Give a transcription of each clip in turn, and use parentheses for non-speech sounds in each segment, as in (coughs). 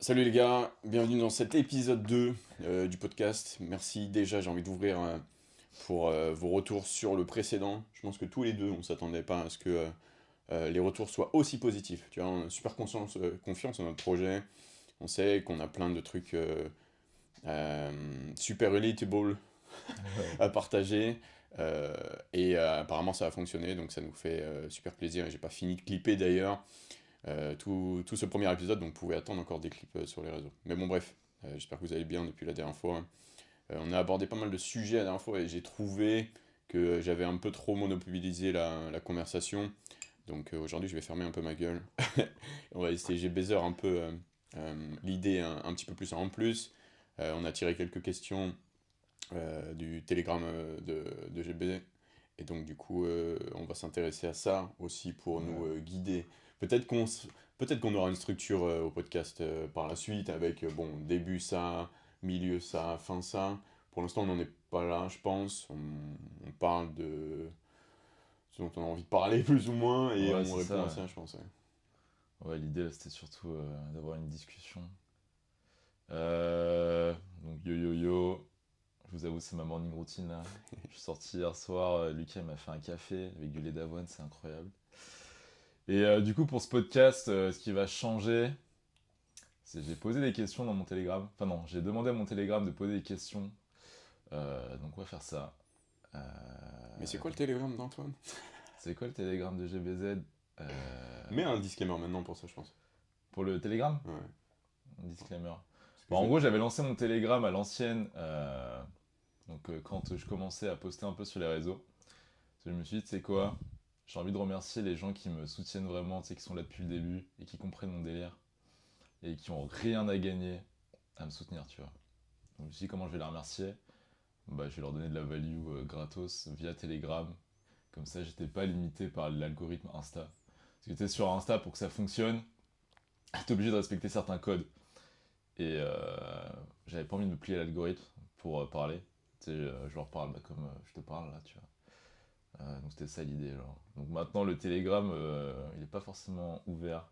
Salut les gars, bienvenue dans cet épisode 2 euh, du podcast. Merci déjà, j'ai envie d'ouvrir euh, pour euh, vos retours sur le précédent. Je pense que tous les deux, on s'attendait pas à ce que les retours soient aussi positifs. Tu vois, on a super confiance, confiance en notre projet. On sait qu'on a plein de trucs super relatable (laughs) à partager. et apparemment ça a fonctionné, donc ça nous fait super plaisir. Et j'ai pas fini de clipper d'ailleurs. Euh, tout, tout, ce premier épisode, donc vous pouvez attendre encore des clips euh, sur les réseaux. Mais bon, bref, euh, j'espère que vous allez bien depuis la dernière fois. on a abordé pas mal de sujets la dernière fois et j'ai trouvé que j'avais un peu trop monopolisé la, la conversation. Donc aujourd'hui, je vais fermer un peu ma gueule. (laughs) on va essayer, j'ai baiser un peu l'idée un, un, petit peu plus en plus. on a tiré quelques questions du télégramme de, de GBZ. Et donc, du coup, on va s'intéresser à ça aussi pour nous guider Peut-être qu'on peut-être qu'on aura une structure euh, au podcast euh, par la suite avec euh, bon début ça, milieu ça, fin ça. Pour l'instant, on n'en est pas là, je pense. On, parle de ce dont on a envie de parler (laughs) plus ou moins et on répond ça, à ça, je pense. Ouais, l'idée c'était surtout d'avoir une discussion. donc yo yo yo, je vous avoue c'est ma morning routine (laughs) je suis sorti hier soir, Lucas m'a fait un café avec du lait d'avoine, c'est incroyable. Et euh, du coup, pour ce podcast, euh, ce qui va changer, c'est j'ai posé des questions dans mon Telegram. Enfin non, j'ai demandé à mon Telegram de poser des questions. Euh, donc on va faire ça. Mais c'est quoi le Telegram d'Antoine? C'est quoi le Telegram de GBZ Mets un disclaimer maintenant pour ça, je pense. Pour le Telegram? Ouais. Un disclaimer. en gros, j'avais lancé mon Telegram à l'ancienne. donc quand je commençais à poster un peu sur les réseaux. Je me suis dit, c'est quoi? J'ai envie de remercier les gens qui me soutiennent vraiment, qui sont là depuis le début et qui comprennent mon délire et qui ont rien à gagner à me soutenir, tu vois. Donc je me suis dit comment je vais les remercier? Bah, Je vais leur donner de la value euh, gratos via Telegram. Comme ça, j'étais pas limité par l'algorithme Insta. Parce que tu sur Insta, pour que ça fonctionne, (laughs) tu es obligé de respecter certains codes. Et euh, j'avais pas envie de me plier à l'algorithme pour euh, parler. Tu sais, je leur parle bah, comme je te parle là, tu vois. Euh, donc c'était ça l'idée. Donc maintenant le Telegram, euh, il n'est pas forcément ouvert,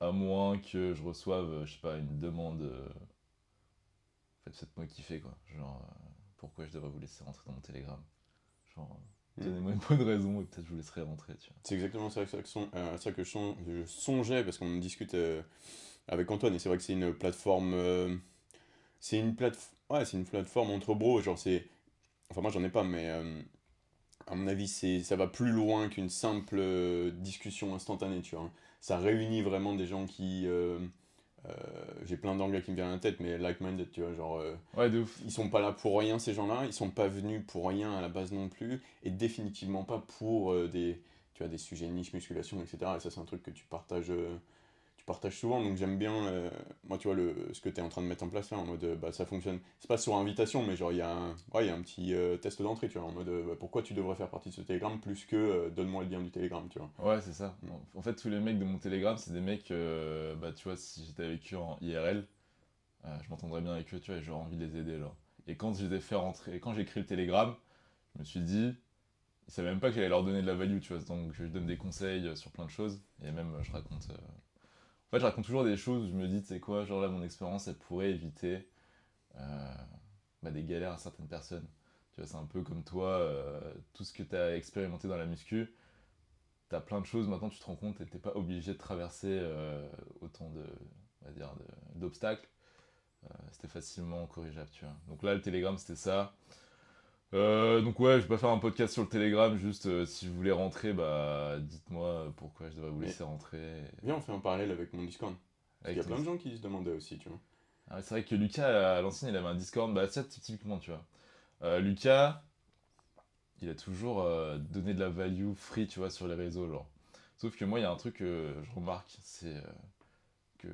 à moins que je reçoive, euh, je sais pas, une demande. En fait, faites-moi kiffer quoi. Genre, pourquoi je devrais vous laisser rentrer dans mon Telegram? Genre, hmm. donnez-moi une bonne raison et peut-être je vous laisserai rentrer. C'est exactement ça, ça, que, ça que je, songeais parce qu'on discute avec Antoine et c'est vrai que c'est une plateforme. c'est une plateforme. Ouais, c'est une plateforme entre bros. Genre, c'est. Enfin, moi j'en ai pas, mais à mon avis, ça va plus loin qu'une simple euh, discussion instantanée, tu vois. Ça réunit vraiment des gens qui... Euh, euh, j'ai plein d'anglais qui me viennent à la tête, mais like-minded, tu vois, genre... ouais, de ouf. Ils sont pas là pour rien, ces gens-là. Ils sont pas venus pour rien à la base non plus. Et définitivement pas pour des, tu vois, des sujets niche, musculation, etc. Et ça, c'est un truc que tu partages partage souvent, donc j'aime bien, euh, moi tu vois, le, ce que tu es en train de mettre en place là, en mode bah, ça fonctionne. C'est pas sur invitation, mais genre il y, a un, y a un petit euh, test d'entrée, tu vois, en mode bah, pourquoi tu devrais faire partie de ce Telegram plus que euh, donne-moi le lien du Telegram, tu vois. Ouais, c'est ça. En fait, tous les mecs de mon Telegram, c'est des mecs, bah tu vois, si j'étais avec eux en IRL, je m'entendrais bien avec eux, tu vois, et j'aurais envie de les aider, là. Et quand je les ai fait rentrer, quand j'ai écrit le Telegram, je me suis dit, ils savaient même pas que j'allais leur donner de la value, tu vois, donc je donne des conseils sur plein de choses, et même je raconte fait, je raconte toujours des choses où je me dis, tu sais quoi, genre là, mon expérience, elle pourrait éviter euh, bah, des galères à certaines personnes. Tu vois, c'est un peu comme toi, euh, tout ce que tu as expérimenté dans la muscu, tu as plein de choses, maintenant tu te rends compte et tu pas obligé de traverser euh, autant de, on va dire, d'obstacles. c'était facilement corrigeable, tu vois. Donc là, le Telegram, c'était ça. Euh, donc ouais, je vais pas faire un podcast sur le Telegram, juste euh, si vous voulez rentrer, bah dites-moi pourquoi je devrais vous laisser rentrer. Viens, on fait un parallèle avec mon Discord. Il y a plein de gens qui se demandaient aussi, tu vois. Ah, c'est vrai que Lucas, à l'ancienne, il avait un Discord, bah ça typiquement, tu vois. Euh, Lucas, il a toujours donné de la value free, tu vois, sur les réseaux, genre. Sauf que moi, il y a un truc que je remarque, c'est que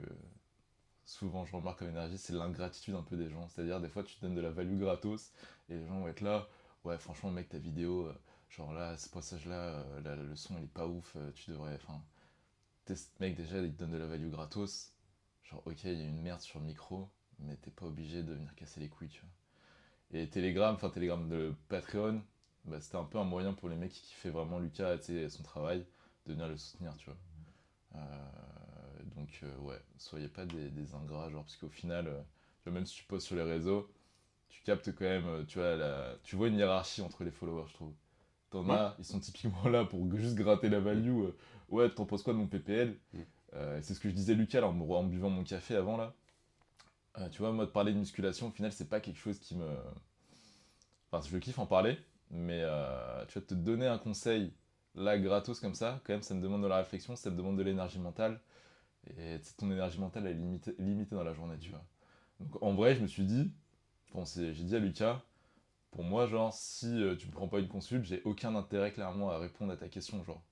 souvent je remarque comme énergie, c'est l'ingratitude un peu des gens. C'est-à-dire, des fois, tu te donnes de la value gratos les gens vont être là. Ouais, franchement, mec, ta vidéo, euh, genre là, ce passage-là, euh, le son, il est pas ouf, euh, tu devrais. Enfin, mec, déjà, il te donne de la value gratos. Genre, ok, il y a une merde sur le micro, mais t'es pas obligé de venir casser les couilles, tu vois. Et Telegram, enfin, Telegram de Patreon, bah, c'était un peu un moyen pour les mecs qui kiffaient vraiment Lucas, et son travail, de venir le soutenir, tu vois. Donc, ouais, soyez pas des, des ingrats, genre, parce qu'au final, même si tu postes sur les réseaux, tu captes quand même, tu vois, la... tu vois une hiérarchie entre les followers, je trouve. T'en as, ils sont typiquement là pour juste gratter la value. ouais, t'en penses quoi de mon PPL mm. C'est ce que je disais Lucas en, buvant mon café avant là. tu vois, moi, de parler de musculation, au final, c'est pas quelque chose qui me. Enfin, je kiffe en parler, mais tu vas te donner un conseil là, gratos comme ça, quand même, ça me demande de la réflexion, ça me demande de l'énergie mentale. Et ton énergie mentale, elle est limitée, dans la journée, tu vois. Donc en vrai, je me suis dit, j'ai dit à Lucas, pour moi, genre, si euh, tu me prends pas une consulte, j'ai aucun intérêt clairement à répondre à ta question, genre.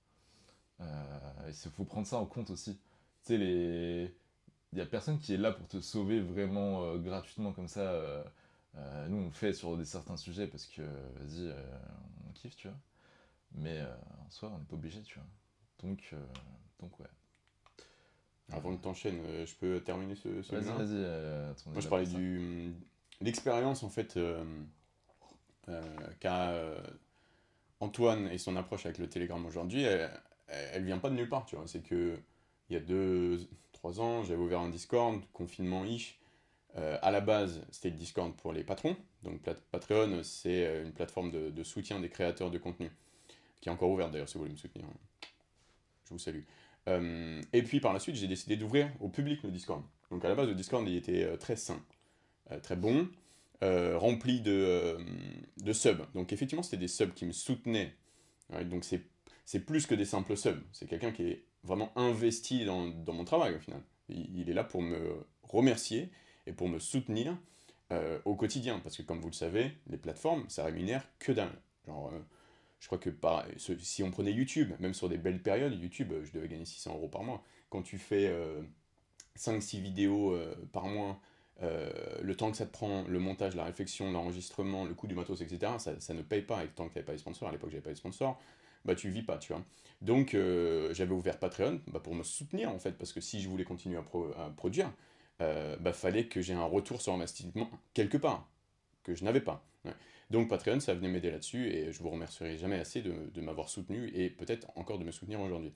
Euh, il faut prendre ça en compte aussi. Tu sais, les... il y a personne qui est là pour te sauver vraiment euh, gratuitement comme ça. nous, on le fait sur des certains sujets parce que, vas-y, on kiffe, tu vois. Mais en soi, on n'est pas obligé, tu vois. Donc, donc ouais. Avant que t'enchaînes, je peux terminer ce, Vas-y, vas-y. Moi, je parlais du l'expérience en fait euh, qu'a euh, Antoine et son approche avec le Telegram aujourd'hui, elle, elle, vient pas de nulle part, tu vois. C'est que il y a deux, trois ans, j'avais ouvert un Discord, confinement ish. Euh, à la base, c'était le Discord pour les patrons. Donc Patreon, c'est une plateforme de, soutien des créateurs de contenu, qui est encore ouverte d'ailleurs si vous voulez me soutenir. Je vous salue. et puis par la suite, j'ai décidé d'ouvrir au public le Discord. Donc à la base, le Discord, il était très sain, très bon. Euh, rempli de, euh, de subs. Donc effectivement, c'était des subs qui me soutenaient. donc c'est plus que des simples subs. C'est quelqu'un qui est vraiment investi dans, dans, mon travail au final. Il, est là pour me remercier et pour me soutenir euh, au quotidien. Parce que comme vous le savez, les plateformes, ça rémunère que d'un. Genre, je crois que par, si on prenait YouTube, même sur des belles périodes, YouTube, je devais gagner 600 euros par mois. Quand tu fais 5-6 vidéos par mois, euh, le temps que ça te prend, le montage, la réflexion, l'enregistrement, le coût du matos, etc., ça, ne paye pas avec tant que tu pas les sponsors. À l'époque, j'avais pas les sponsors. Bah, tu vis pas, tu vois. Donc, euh, j'avais ouvert Patreon bah, pour me soutenir, en fait, parce que si je voulais continuer à, produire, euh, bah, fallait que j'ai un retour sur investissement quelque part, que je n'avais pas. Donc, Patreon, ça venait m'aider là-dessus, et je vous remercierai jamais assez de m'avoir soutenu, et peut-être encore de me soutenir aujourd'hui.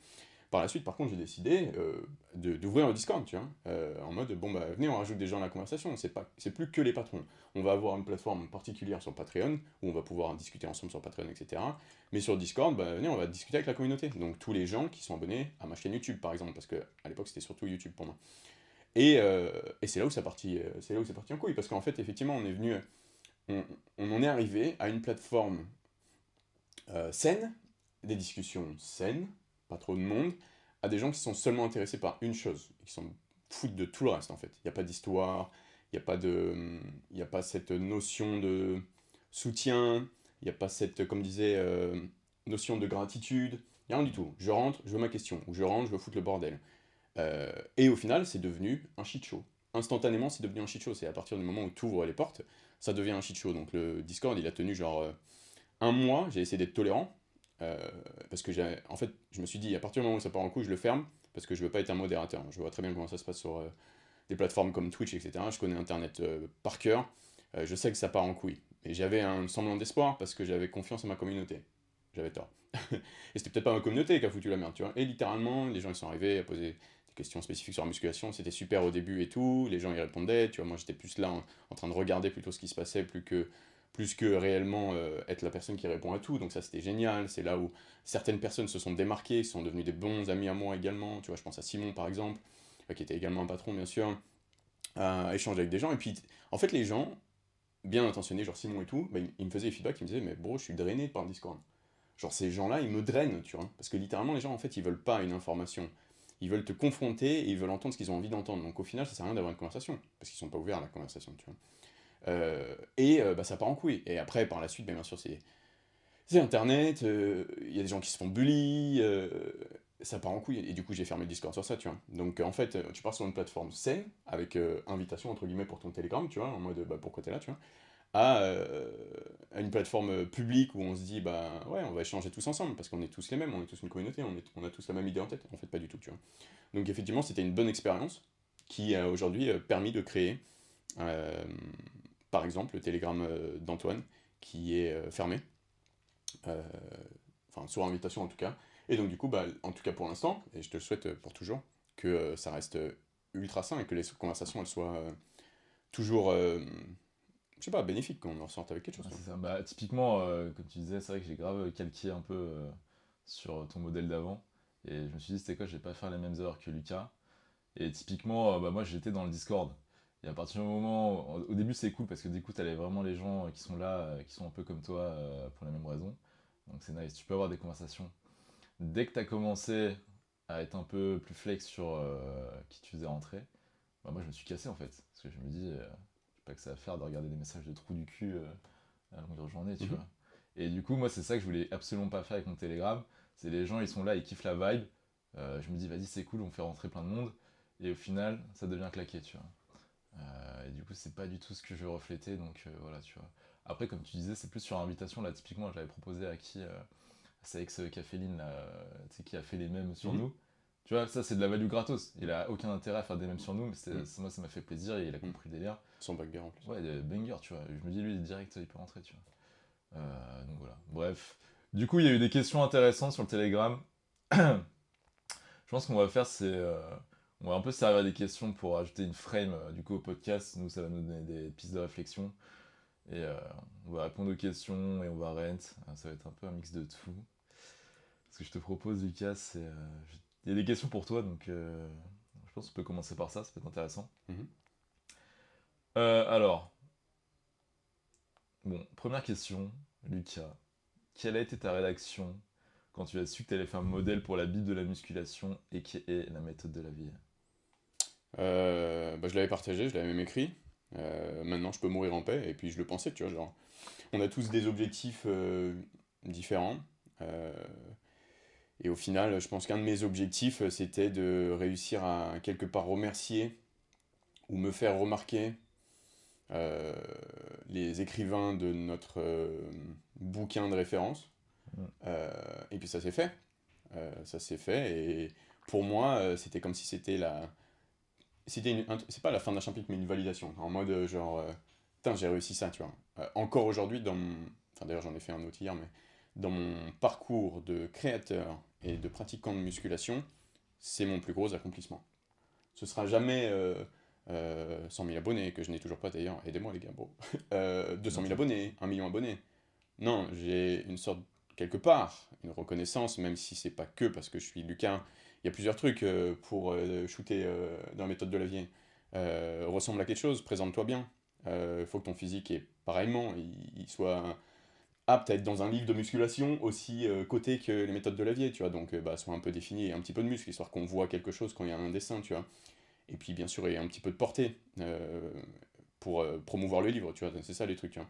Par la suite, par contre, j'ai décidé euh, d'ouvrir un Discord, tu vois, euh, en mode, bon, bah, venez, on rajoute des gens à la conversation, c'est plus que les patrons. On va avoir une plateforme particulière sur Patreon, où on va pouvoir discuter ensemble sur Patreon, etc. Mais sur Discord, bah, venez, on va discuter avec la communauté. Donc, tous les gens qui sont abonnés à ma chaîne YouTube, par exemple, parce qu'à l'époque, c'était surtout YouTube pour moi. Et, euh, c'est là où c'est parti, là où c'est parti en couille, parce qu'en fait, effectivement, on est venu, on, on en est arrivé à une plateforme saine, des discussions saines, pas trop de monde, à des gens qui sont seulement intéressés par une chose, qui sont foutent de tout le reste en fait. Il n'y a pas d'histoire, il n'y a, pas de, il a pas cette notion de soutien, il n'y a pas cette, comme disait, euh, notion de gratitude, il n'y a rien du tout. Je rentre, je veux ma question, ou je rentre, je veux foutre le bordel. Euh, et au final, c'est devenu un shit show. Instantanément, c'est devenu un shit show. C'est à partir du moment où tu ouvres les portes, ça devient un shit show. Donc le Discord, il a tenu genre euh, un mois, j'ai essayé d'être tolérant, euh, parce que j'ai, en fait, je me suis dit, à partir du moment où ça part en couille, je le ferme, parce que je veux pas être un modérateur. Je vois très bien comment ça se passe sur euh, des plateformes comme Twitch, etc. Je connais Internet euh, par cœur. je sais que ça part en couille. Et j'avais un semblant d'espoir parce que j'avais confiance en ma communauté. J'avais tort. (laughs) et c'était peut-être pas ma communauté qui a foutu la merde, tu vois. Et littéralement, les gens ils sont arrivés à poser des questions spécifiques sur la musculation. C'était super au début et tout. Les gens y répondaient. Tu vois, moi j'étais plus là en, train de regarder plutôt ce qui se passait plus que plus que réellement euh, être la personne qui répond à tout. Donc ça, c'était génial. C'est là où certaines personnes se sont démarquées, sont devenues des bons amis à moi également. Tu vois, je pense à Simon, par exemple, euh, qui était également un patron, bien sûr, à échanger avec des gens. Et puis, en fait, les gens, bien intentionnés, genre Simon et tout, bah, ils, me faisaient des feedbacks, ils me disaient, mais bro, je suis drainé par le Discord. Genre, ces gens-là, ils me drainent, tu vois. Parce que littéralement, les gens, en fait, ils veulent pas une information. Ils veulent te confronter et ils veulent entendre ce qu'ils ont envie d'entendre. Donc au final, ça sert à rien d'avoir une conversation. Parce qu'ils sont pas ouverts à la conversation, tu vois. Euh, et euh, bah, ça part en couille. Et après, par la suite, bien sûr, c'est Internet, euh, il y a des gens qui se font bully, ça part en couille. Et du coup, j'ai fermé Discord sur ça, tu vois. Donc, en fait, tu pars sur une plateforme saine, avec invitation, entre guillemets, pour ton Telegram, tu vois, en mode, bah, pourquoi t'es là, tu vois, à, à, une plateforme publique où on se dit, bah, ouais, on va échanger tous ensemble, parce qu'on est tous les mêmes, on est tous une communauté, on, est, on a tous la même idée en tête. En fait, pas du tout, tu vois. Donc, effectivement, c'était une bonne expérience qui a aujourd'hui permis de créer par exemple le télégramme euh, d'Antoine qui est euh, fermé, euh, enfin sur invitation en tout cas. Et donc du coup, bah, en tout cas pour l'instant, et je te le souhaite pour toujours, que ça reste ultra sain et que les conversations elles soient toujours, je sais pas, bénéfiques, qu'on en ressorte avec quelque chose. Ça. Bah, typiquement, euh, comme tu disais, c'est vrai que j'ai grave calqué un peu euh, sur ton modèle d'avant. Et je me suis dit, c'était quoi, je vais pas faire les mêmes erreurs que Lucas. Et typiquement, euh, bah, moi j'étais dans le Discord. Et à partir du moment, au au début c'est cool parce que du coup t'avais vraiment les gens qui sont là, euh, qui sont un peu comme toi euh, pour les mêmes raisons. Donc c'est nice, tu peux avoir des conversations. Dès que t'as commencé à être un peu plus flex sur euh, qui tu faisais rentrer, bah, moi je me suis cassé en fait. Parce que je me dis, euh, pas que ça à faire de regarder des messages de trous du cul euh, à longueur de journée, tu Mhm. vois. Et du coup, moi c'est ça que je voulais absolument pas faire avec mon Telegram. C'est les gens, ils sont là, ils kiffent la vibe. Je me dis, vas-y, c'est cool, on fait rentrer plein de monde. Et au final, ça devient claqué, tu vois. Euh, et du coup, c'est pas du tout ce que je veux refléter, donc euh, voilà, tu vois. Après, comme tu disais, c'est plus sur invitation. Là, typiquement, j'avais proposé à qui euh, C'est ex Caféline, là, euh, tu sais, qui a fait les mêmes sur Mhm. nous. Tu vois, ça, c'est de la value gratos. Il a aucun intérêt à faire des mêmes sur nous, mais c'est- Mhm. moi, ça m'a fait plaisir et il a compris le délire. Sans banger en plus. Ouais, banger, tu vois. Je me dis, lui, direct, il peut rentrer, tu vois. Donc voilà. Bref. Du coup, il y a eu des questions intéressantes sur le Telegram. (clears throat) Je pense qu'on va faire, c'est. On va un peu se servir des questions pour ajouter une frame euh, du coup au podcast. Nous, ça va nous donner des pistes de réflexion. Et euh, on va répondre aux questions et on va rent. Euh, Ça va être un peu un mix de tout. Ce que je te propose, Lucas, c'est. euh, Il y a des questions pour toi, donc euh, je pense qu'on peut commencer par ça, ça peut être intéressant. Mhm. Euh, alors, bon, première question, Lucas. Quelle a été ta rédaction quand tu as su que tu allais faire un modèle pour la Bible de la musculation et qui est la méthode de la vie? Euh, bah, je l'avais partagé, je l'avais même écrit. Euh, maintenant, je peux mourir en paix. Et puis, je le pensais, tu vois, genre, on a tous des objectifs euh, différents. Et au final, je pense qu'un de mes objectifs, c'était de réussir à quelque part remercier ou me faire remarquer les écrivains de notre bouquin de référence. Mm. Et puis ça s'est fait. Ça s'est fait. Et pour moi, c'était comme si c'était la, c'était c'est pas la fin d'un chapitre mais une validation. En mode euh, genre euh, putain j'ai réussi ça tu vois. Euh, encore aujourd'hui dans mon enfin d'ailleurs j'en ai fait un autre hier mais dans mon parcours de créateur et de pratiquant de musculation c'est mon plus gros accomplissement. Ce sera jamais euh, euh, 100 000 abonnés que je n'ai toujours pas d'ailleurs. Aidez-moi les gars bro. (laughs) Euh, 200 000 abonnés 1 million d'abonnés non j'ai une sorte quelque part une reconnaissance même si c'est pas que parce que je suis Lucas y a plusieurs trucs euh, pour euh, shooter euh, dans la méthode de la vie. Euh, ressemble à quelque chose, présente-toi bien. Il faut que ton physique, est, pareillement, il, il soit apte à être dans un livre de musculation aussi euh, coté que les méthodes de la vie, tu vois. Donc, bah, soit un peu défini et un petit peu de muscle, histoire qu'on voit quelque chose quand il y a un dessin, tu vois. Et puis, bien sûr, il y a un petit peu de portée pour promouvoir le livre, tu vois. C'est ça les trucs, tu vois.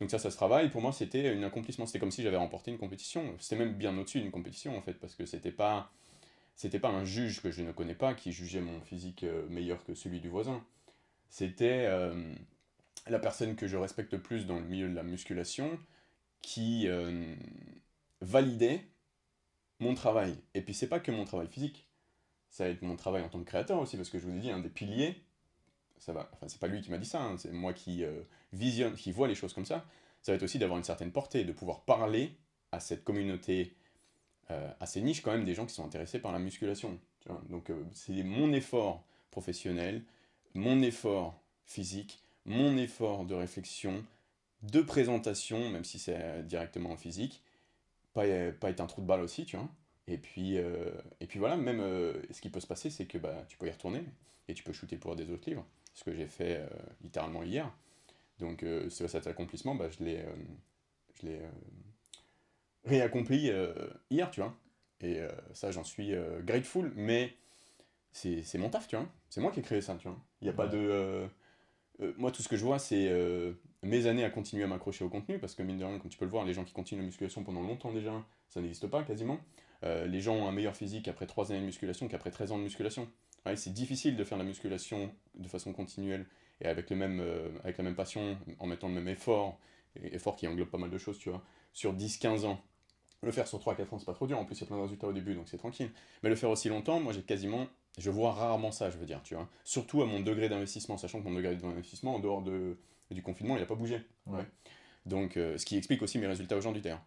Donc ça, ça se travaille. Pour moi, c'était un accomplissement. C'était comme si j'avais remporté une compétition. C'était même bien au-dessus d'une compétition, en fait, parce que c'était pas c'était pas un juge que je ne connais pas qui jugeait mon physique euh, meilleur que celui du voisin. C'était euh, la personne que je respecte plus dans le milieu de la musculation qui euh, validait mon travail. Et puis c'est pas que mon travail physique, ça va être mon travail en tant que créateur aussi, parce que je vous ai dit, un des piliers, ça va, enfin c'est pas lui qui m'a dit ça, hein, c'est moi qui visionne, qui vois les choses comme ça, ça va être aussi d'avoir une certaine portée, de pouvoir parler à cette communauté assez niche quand même des gens qui sont intéressés par la musculation. Donc euh, c'est mon effort professionnel, mon effort physique, mon effort de réflexion, de présentation, même si c'est euh, directement en physique, pas, euh, pas être un trou de balle aussi, tu vois. Et puis, euh, et puis voilà, même euh, ce qui peut se passer, c'est que bah, tu peux y retourner et tu peux shooter pour des autres livres, ce que j'ai fait euh, littéralement hier. Donc euh, c'est cet accomplissement, bah, je l'ai euh, je l'ai, euh, réaccompli euh, hier, tu vois. Et euh, ça, j'en suis euh, grateful, mais c'est mon taf, tu vois. C'est moi qui ai créé ça, tu vois. Il n'y a pas de... euh, moi, tout ce que je vois, c'est euh, mes années à continuer à m'accrocher au contenu, parce que mine de rien, comme tu peux le voir, les gens qui continuent la musculation pendant longtemps déjà, ça n'existe pas quasiment. Euh, les gens ont un meilleur physique après 3 années de musculation qu'après 13 ans de musculation. Ouais, c'est difficile de faire de la musculation de façon continuelle et avec, le même, avec la même passion, en mettant le même effort, effort qui englobe pas mal de choses, tu vois, sur 10-15 ans. Le faire sur 3-4 ans, c'est pas trop dur, en plus il y a plein de résultats au début, donc c'est tranquille. Mais le faire aussi longtemps, moi j'ai quasiment, je vois rarement ça, je veux dire, tu vois. Surtout à mon degré d'investissement, sachant que mon degré d'investissement, en dehors de, du confinement, il a pas bougé. Ouais. Ouais. Donc, euh, ce qui explique aussi mes résultats aujourd'hui, d'ailleurs.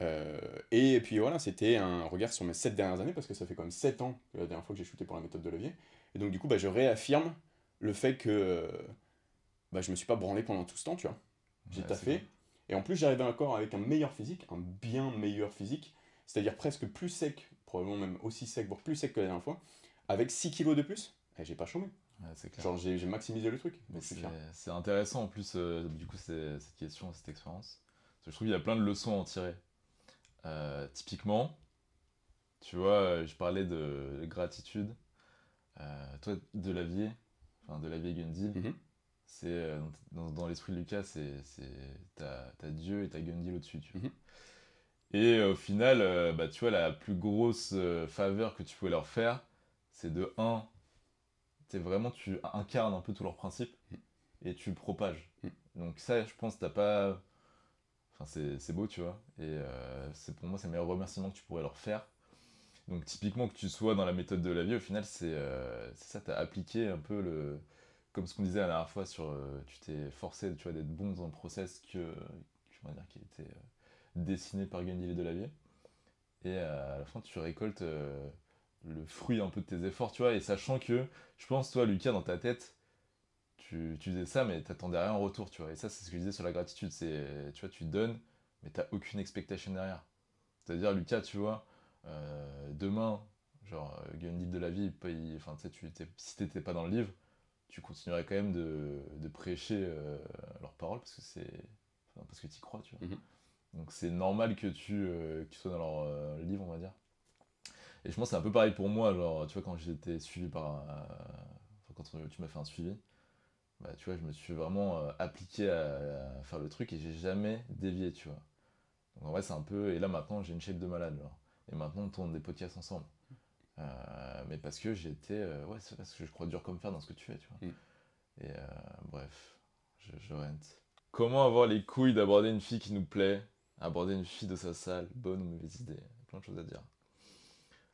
Euh, et puis voilà, c'était un regard sur mes 7 dernières années, parce que ça fait quand même 7 ans que la dernière fois que j'ai shooté pour la méthode de levier. Et donc du coup, bah, je réaffirme le fait que euh, bah, je me suis pas branlé pendant tout ce temps, tu vois. J'ai Ouais, taffé. Et en plus, j'arrivais encore avec un meilleur physique, un bien meilleur physique, c'est-à-dire presque plus sec, probablement même aussi sec, voire plus sec que la dernière fois, avec 6 kilos de plus. Et j'ai pas chômé. Ouais, c'est clair. Genre, j'ai maximisé le truc. C'est intéressant en plus, euh, du coup, cette question, cette expérience. Parce que je trouve qu'il y a plein de leçons à en tirer. Euh, typiquement, tu vois, euh, je parlais de gratitude. Euh, toi, de la vie, enfin de la vie Gundil, Mhm. C'est euh, dans, dans l'esprit de Lucas, c'est t'as t'as Dieu et t'as Gundil au-dessus, tu vois. Mhm. Et euh, au final, euh, bah, tu vois, la plus grosse euh, faveur que tu pouvais leur faire, c'est de 1, c'est vraiment, tu incarnes un peu tous leurs principes et tu le propages. Mm. Donc ça, je pense, t'as pas... Enfin, c'est beau, tu vois. Et euh, c'est pour moi, c'est le meilleur remerciement que tu pourrais leur faire. Donc typiquement, que tu sois dans la méthode de la vie, au final, c'est c'est ça, t'as appliqué un peu le... Comme ce qu'on disait la dernière fois sur... euh, tu t'es forcé, tu vois, d'être bon dans un process que... Comment dire, qui a été euh, dessiné par Gandhi de la vie. Et euh, à la fin, tu récoltes euh, le fruit un peu de tes efforts, tu vois. Et sachant que, je pense, toi, Lucas, dans ta tête, tu, tu faisais ça, mais t'attendais rien en retour, tu vois. Et ça, c'est ce que je disais sur la gratitude. C'est, tu vois, tu donnes, mais t'as aucune expectation derrière. C'est-à-dire, Lucas, tu vois, euh, demain, genre, euh, Gandhi de la vie, enfin, tu sais, si t'étais pas dans le livre, tu continuerais quand même de, de prêcher euh, leurs paroles parce que c'est. enfin, parce que tu crois, tu vois. Mhm. Donc c'est normal que tu, euh, que tu sois dans leur euh, livre, on va dire. Et je pense que c'est un peu pareil pour moi, genre, tu vois, quand j'étais suivi par. un- quand tu m'as fait un suivi, bah, tu vois, je me suis vraiment euh, appliqué à, à faire le truc et j'ai jamais dévié, tu vois. Donc en vrai, c'est un peu. Et là maintenant, j'ai une shape de malade, genre. Et maintenant, on tourne des podcasts ensemble. Euh, mais parce que j'étais. euh, ouais, c'est parce que je crois dur comme fer dans ce que tu fais, tu vois. Mm. Et euh, bref, je, je rente. Comment avoir les couilles d'aborder une fille qui nous plaît Aborder une fille de sa salle, bonne ou mauvaise idée Plein de choses à dire.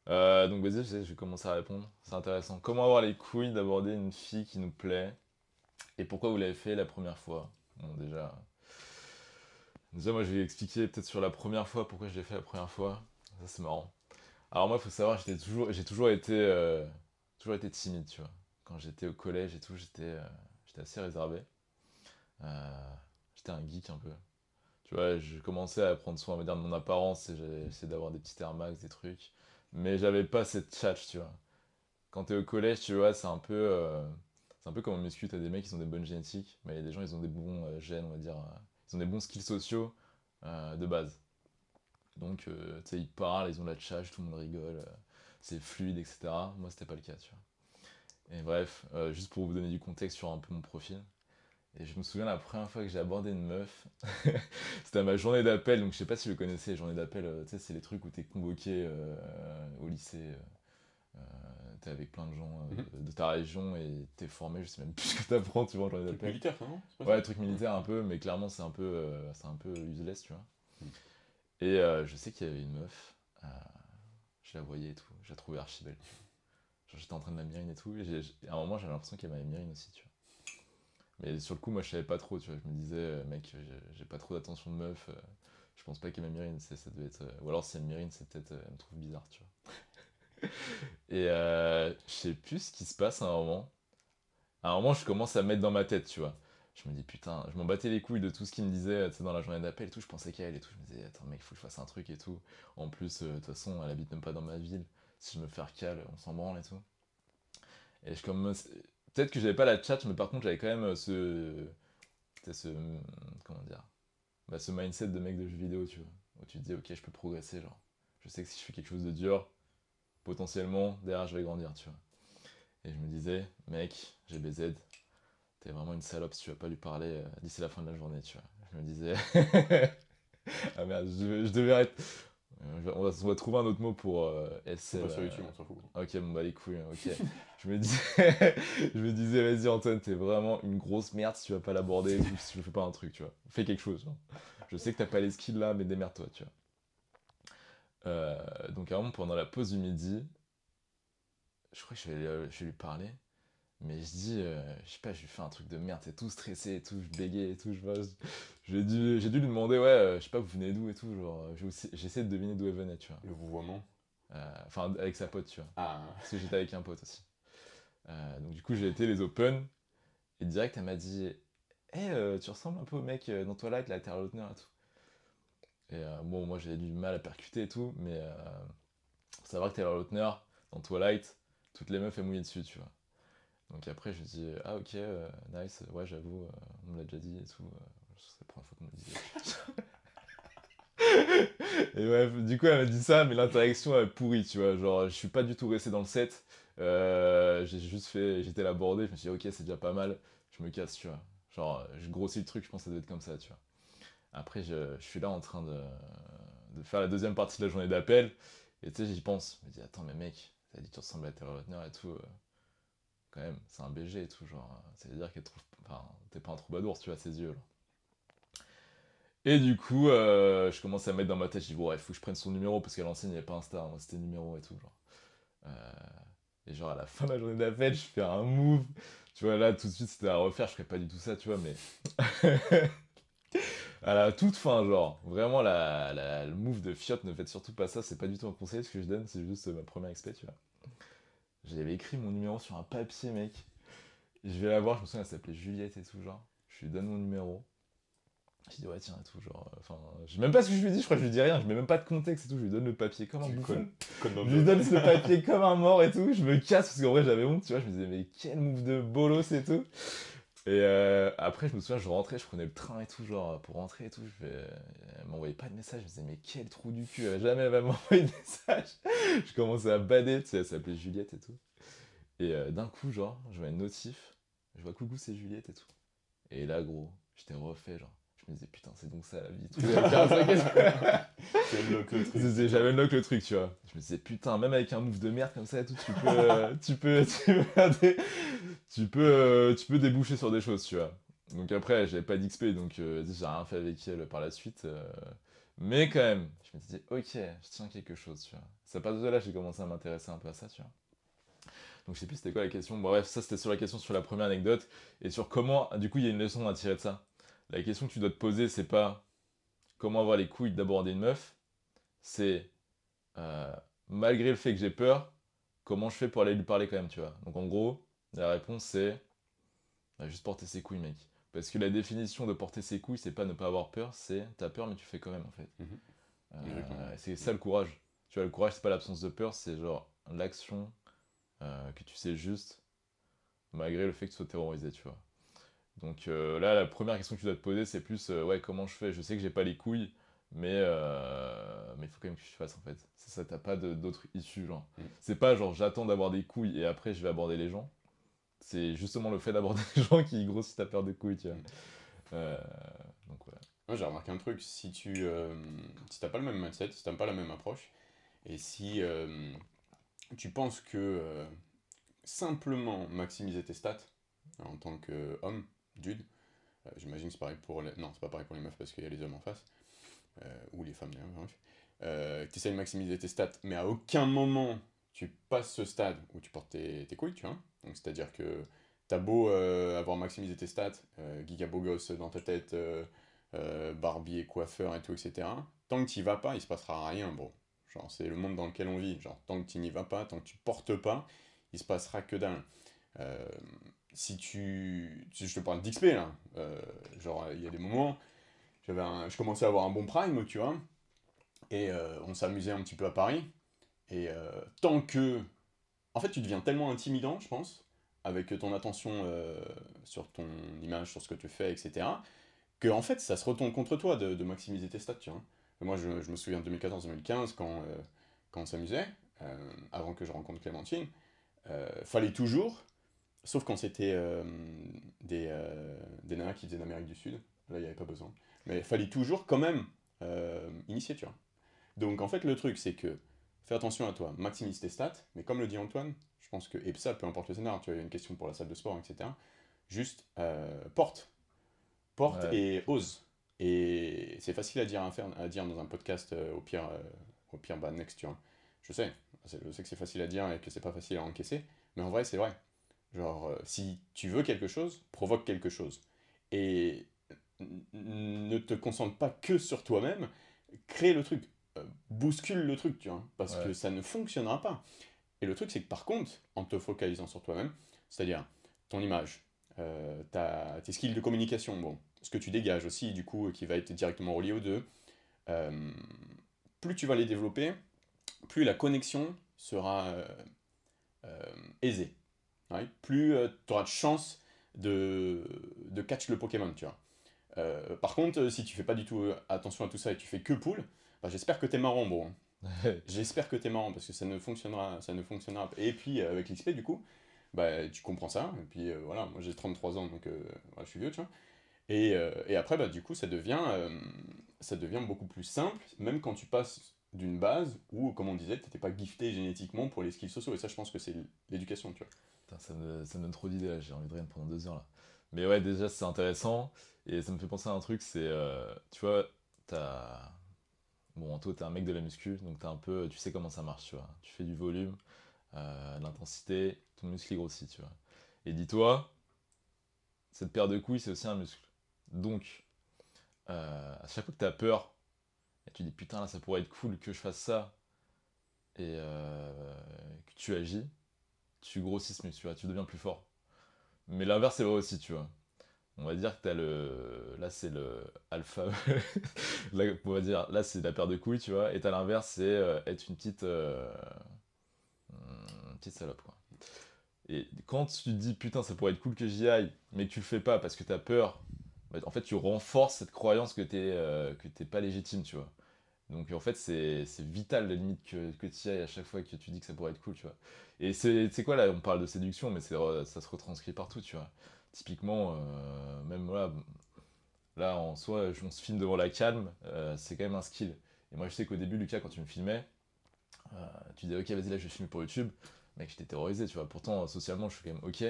Euh, donc vas-y, je je vais commencer à répondre. C'est intéressant. Comment avoir les couilles d'aborder une fille qui nous plaît Et pourquoi vous l'avez fait la première fois? Bon, déjà... Déjà, moi, je vais expliquer peut-être sur la première fois pourquoi je l'ai fait la première fois. Ça, c'est marrant. Alors moi, il faut savoir, toujours, j'ai toujours été, euh, toujours été timide, tu vois. Quand j'étais au collège et tout, j'étais, euh, assez réservé. Euh, j'étais un geek un peu. Tu vois, je commençais à prendre soin, dire, de mon apparence et j'ai essayé d'avoir des petits Air Max, des trucs. Mais j'avais pas cette tchatch, tu vois. Quand t'es au collège, tu vois, c'est un peu, c'est un peu comme en muscu, t'as des mecs qui ont des bonnes génétiques, mais il y a des gens, ils ont des bons gènes, on va dire. ils ont des bons skills sociaux de base. Donc, euh, tu sais, ils parlent, ils ont la tchatch, tout le monde rigole, euh, c'est fluide, etc. Moi, c'était pas le cas, tu vois. Et bref, euh, juste pour vous donner du contexte sur un peu mon profil. Et je me souviens la première fois que j'ai abordé une meuf, (laughs) c'était à ma journée d'appel, donc je sais pas si vous connaissez, les journées d'appel, tu sais, c'est les trucs où t'es convoqué au lycée, t'es avec plein de gens Mhm. de ta région et t'es formé, je sais même plus (laughs) ce que t'apprends, tu vois, en journée Truc d'appel. militaire, ça, non pas Ouais, truc militaire un peu, mais clairement c'est un peu, c'est un peu useless, tu vois. Et euh, je sais qu'il y avait une meuf, euh, je la voyais et tout, je la trouvais archi belle. Genre j'étais en train de la mirine et tout, et, à un moment j'avais l'impression qu'elle m'avait mirine aussi, tu vois. Mais sur le coup, moi je savais pas trop, tu vois. Je me disais, euh, mec, j'ai- pas trop d'attention de meuf, je pense pas qu'elle m'mirine, c'est- ça devait être. ou alors si elle mirine, c'est peut-être, elle me trouve bizarre, tu vois. (laughs) et je sais plus ce qui se passe à un moment. À un moment, je commence à me mettre dans ma tête, tu vois. Je me dis, putain, je m'en battais les couilles de tout ce qu'il me disait, dans la journée d'appel et tout. Je pensais qu'à elle et tout. Je me disais, attends, mec, faut que je fasse un truc et tout. En plus, euh, de toute façon, elle habite même pas dans ma ville. Si je me fais recal, on s'en branle et tout. Et je commence. Peut-être que j'avais pas la chat, mais par contre, j'avais quand même euh, ce. ce. Comment dire bah, Ce mindset de mec de jeu vidéo, tu vois. Où tu te dis, ok, je peux progresser, genre. Je sais que si je fais quelque chose de dur, potentiellement, derrière, je vais grandir, tu vois. Et je me disais, mec, GBZ, t'es vraiment une salope si tu vas pas lui parler euh, d'ici la fin de la journée, tu vois. Je me disais, (laughs) ah merde, je, devais- je devais arrêter. Euh, On va, on va trouver un autre mot pour euh. C'est pas sur là. YouTube, on s'en fout. Ok, bon bah les couilles, hein, ok. (laughs) je me disais, (laughs) je me disais, vas-y Antoine, t'es vraiment une grosse merde si tu vas pas l'aborder, si tu fais pas un truc, tu vois. Fais quelque chose. genre. Je sais que t'as pas les skills là, mais démerde-toi, tu vois. Euh, donc à un moment, pendant la pause du midi, je crois que je vais, lui- je vais lui parler. Mais je dis, euh, je sais pas, je lui fais un truc de merde, c'est tout stressé et tout, je bégayais et tout, je vois. J'ai dû, dû lui demander, ouais, euh, je sais pas, vous venez d'où et tout, genre, euh, essayé de deviner d'où elle venait, tu vois. Le vouvoiement. Euh, Enfin, avec sa pote, tu vois. Ah, Parce que j'étais avec un pote aussi. Donc du coup, j'ai été les open, et direct, elle m'a dit, hé, tu ressembles un peu au mec dans Twilight, la Terre Lautner et tout. Et bon, moi, j'ai du mal à percuter et tout, mais faut savoir que Taylor Lautner, dans Twilight, toutes les meufs, elles mouillaient dessus, tu vois. Donc après, je dis, ah ok, euh, nice, ouais, j'avoue, euh, on me l'a déjà dit et tout. euh, c'est la première fois qu'on me le dit. (laughs) et ouais, du coup, elle m'a dit ça, mais l'interaction est pourrie, tu vois. Genre, je suis pas du tout resté dans le set. euh, j'ai juste fait, j'étais l'abordé, je me suis dit, ok, c'est déjà pas mal, je me casse, tu vois. Genre, je grossis le truc, je pense que ça doit être comme ça, tu vois. Après, je, je suis là en train de, de faire la deuxième partie de la journée d'appel, et tu sais, j'y pense. Je me dis, attends, mais mec, t'as dit que tu ressembles à Taylor et tout. Quand même, c'est un BG et tout, genre, euh, ça veut dire qu'elle trouve. Enfin, t'es pas un troubadour, tu vois, ses yeux, là. Et du coup, euh, je commence à mettre dans ma tête, je dis, bon, ouais, faut que je prenne son numéro, parce qu'à l'ancienne, il n'y avait pas Insta, moi, c'était numéro et tout, genre. Euh, et genre, à la fin de la journée d'appel, je fais un move. Tu vois, là, tout de suite, c'était à refaire, je ferais pas du tout ça, tu vois, mais. (laughs) à la toute fin, genre, vraiment, le move de Fiat, ne faites surtout pas ça, c'est pas du tout un conseil, ce que je donne, c'est juste ma première expé, tu vois. J'avais écrit mon numéro sur un papier, mec. Je vais la voir, je me souviens, elle s'appelait Juliette et tout, genre. Je lui donne mon numéro. Je dis, ouais, tiens, et tout, genre. euh, Enfin, je sais même pas ce que je lui dis, je crois que je lui dis rien, je mets même pas de contexte et tout, je lui donne le papier comme un bouffon. Je lui donne ce papier comme un mort et tout, je me casse parce qu'en vrai j'avais honte, tu vois, je me disais, mais quel move de bolos et tout. Et euh, après, je me souviens, je rentrais, je prenais le train et tout, genre, pour rentrer et tout, je elle m'envoyait pas de message, je me disais, mais quel trou du cul, jamais elle va m'envoyer de message. (laughs) je commençais à bader, tu sais, elle s'appelait Juliette et tout. Et euh, d'un coup, genre, je vois une notif, je vois coucou, c'est Juliette et tout. Et là, gros, j'étais refait, genre. Je me disais, putain, c'est donc ça la vie. tout. J'avais 15 ans, qu'est-ce que- C'est le J'avais unlock le truc, tu vois. Je me disais, putain, même avec un move de merde comme ça et tout, tu peux, euh, tu peux, (laughs) tu peux, faire des- tu peux, euh, tu peux déboucher sur des choses, tu vois. Donc après, j'avais pas d'XP, donc euh, j'ai rien fait avec elle par la suite. euh, mais quand même, je me disais, ok, je tiens quelque chose, tu vois. Ça part de là, j'ai commencé à m'intéresser un peu à ça, tu vois. Donc je sais plus c'était quoi la question. Bon, bref, ça c'était sur la question sur la première anecdote et sur comment. Du coup, il y a une leçon à tirer de ça. La question que tu dois te poser, c'est pas comment avoir les couilles d'aborder une meuf, c'est euh, malgré le fait que j'ai peur, comment je fais pour aller lui parler quand même, tu vois. Donc en gros, la réponse c'est bah, juste porter ses couilles, mec. Parce que la définition de porter ses couilles, c'est pas ne pas avoir peur, c'est t'as peur mais tu fais quand même en fait. Mhm. Euh, c'est ça le courage. Tu vois, le courage, c'est pas l'absence de peur, c'est genre l'action euh, que tu sais juste, malgré le fait que tu sois terrorisé, tu vois. Donc euh, là, la première question que tu dois te poser, c'est plus, euh, ouais, comment je fais? Je sais que j'ai pas les couilles, mais euh, mais il faut quand même que je fasse en fait. C'est ça, t'as pas d'autre issue, genre. Mm. C'est pas genre j'attends d'avoir des couilles et après je vais aborder les gens. C'est justement le fait d'aborder (laughs) les gens qui grossit ta peur de couilles, tu vois. Mm. Donc ouais. Moi, j'ai remarqué un truc, si tu si t'as pas le même mindset, si t'as pas la même approche, et si tu penses que simplement maximiser tes stats en tant qu'homme, dude, euh, j'imagine que c'est pareil pour les... Non, c'est pas pareil pour les meufs parce qu'il y a les hommes en face, euh, ou les femmes d'ailleurs, bref. Euh, tu essaies de maximiser tes stats, mais à aucun moment tu passes ce stade où tu portes tes, tes couilles, tu vois. Donc c'est-à-dire que t'as beau euh, avoir maximisé tes stats, giga gosse dans ta tête, barbier, coiffeur et tout, etc. Tant que tu vas pas, il se passera rien, bro. Genre, c'est le monde dans lequel on vit. Genre, tant que tu n'y vas pas, tant que tu portes pas, il se passera que dalle. Euh, si tu. Je te parle d'XP là, euh, genre, il y a des moments, un- je commençais à avoir un bon prime, tu vois, et euh, on s'amusait un petit peu à Paris. Et tant que. En fait, tu deviens tellement intimidant, je pense, avec ton attention sur ton image, sur ce que tu fais, etc que en fait ça se retourne contre toi de, maximiser tes stats, tu vois. Moi je, me souviens de 2014-2015 quand, quand on s'amusait, avant que je rencontre Clémentine, fallait toujours, sauf quand c'était euh, des, euh, des nanas qui faisaient d'Amérique du Sud, là il n'y avait pas besoin, mais fallait toujours quand même euh, initier, tu vois. Donc en fait le truc c'est que fais attention à toi, maximise tes stats, mais comme le dit Antoine, je pense que, et ça peu importe le scénario, tu vois, il y a une question pour la salle de sport, etc. Juste euh, porte, porte Ouais. et ose. Et c'est facile à dire, à, faire, à dire dans un podcast, au pire, au pire bah, next, tu vois. Je sais, je sais que c'est facile à dire et que c'est pas facile à encaisser, mais en vrai, c'est vrai. Genre, euh, si tu veux quelque chose, provoque quelque chose. Et ne te concentre pas que sur toi-même, crée le truc, euh, bouscule le truc, tu vois, parce que ça ne fonctionnera pas. Et le truc, c'est que par contre, en te focalisant sur toi-même, c'est-à-dire ton image, euh, tes skills de communication, bon, ce que tu dégages aussi, du coup, qui va être directement relié aux deux, euh, plus tu vas les développer, plus la connexion sera aisée. Plus tu auras de chance de, de catch le Pokémon, tu vois. Euh, par contre, euh, si tu fais pas du tout euh, attention à tout ça et tu fais que pool, bah, j'espère que t'es marrant, bon. (laughs) j'espère que t'es marrant parce que ça ne fonctionnera, ça ne fonctionnera pas. Et puis avec l'XP, du coup, bah, tu comprends ça. Et puis voilà, moi j'ai 33 ans donc je suis vieux, tu vois. Et, et, après, bah, du coup, ça devient, ça devient beaucoup plus simple, même quand tu passes d'une base où, comme on disait, tu n'étais pas gifté génétiquement pour les skills sociaux. Et ça, je pense que c'est l'éducation, tu vois. Ça, me, donne trop d'idées, j'ai envie de rien pendant deux heures là. Mais ouais, déjà, c'est intéressant. Et ça me fait penser à un truc, c'est, euh, tu vois, t'as... Bon, toi, t'es un mec de la muscu, donc t'as un peu, tu sais comment ça marche, tu vois. Tu fais du volume, euh, de l'intensité, ton muscle est grossit, tu vois. Et dis-toi, cette paire de couilles, c'est aussi un muscle. Donc, euh, à chaque fois que t'as peur, et tu dis putain, là, ça pourrait être cool que je fasse ça, et que tu agis, tu grossis ce muscle, tu deviens plus fort. Mais l'inverse, c'est vrai aussi, tu vois. On va dire que t'as le. Là, c'est le alpha. (laughs) là, va dire, là, c'est la paire de couilles, tu vois. Et t'as l'inverse, c'est euh, être une petite. Euh, une petite salope, quoi. Et quand tu te dis, putain, ça pourrait être cool que j'y aille, mais que tu le fais pas parce que t'as peur, en fait, tu renforces cette croyance que t'es euh, pas légitime, tu vois. Donc en fait, c'est vital la limite que, que tu ailles à chaque fois que tu dis que ça pourrait être cool, tu vois. Et c'est quoi là, on parle de séduction, mais ça se retranscrit partout, tu vois. Typiquement, euh, même là, là en soi, on se filme devant la calme, euh, c'est quand même un skill. Et moi je sais qu'au début, Lucas, quand tu me filmais, euh, tu disais ok, vas-y, là je filme pour YouTube. Mec, j'étais terrorisé, tu vois. Pourtant, socialement, je suis quand même ok.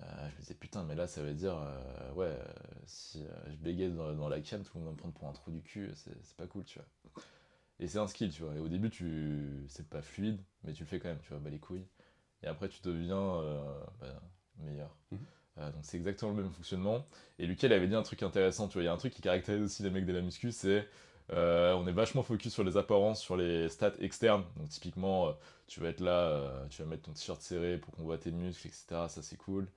Je me disais putain, mais là ça veut dire, ouais, si je bégaye dans, la cam, tout le monde va me prendre pour un trou du cul, c'est pas cool, tu vois. Et c'est un skill, tu vois. Et au début, tu c'est pas fluide, mais tu le fais quand même, tu vois, bah les couilles. Et après, tu deviens bah, meilleur. Mhm. Euh, donc c'est exactement le même fonctionnement. Et Lucas, il avait dit un truc intéressant, tu vois. Il y a un truc qui caractérise aussi les mecs de la muscu, c'est euh, on est vachement focus sur les apparences, sur les stats externes. Donc typiquement, euh, tu vas être là, tu vas mettre ton t-shirt serré pour qu'on voit tes muscles, etc. Ça c'est cool.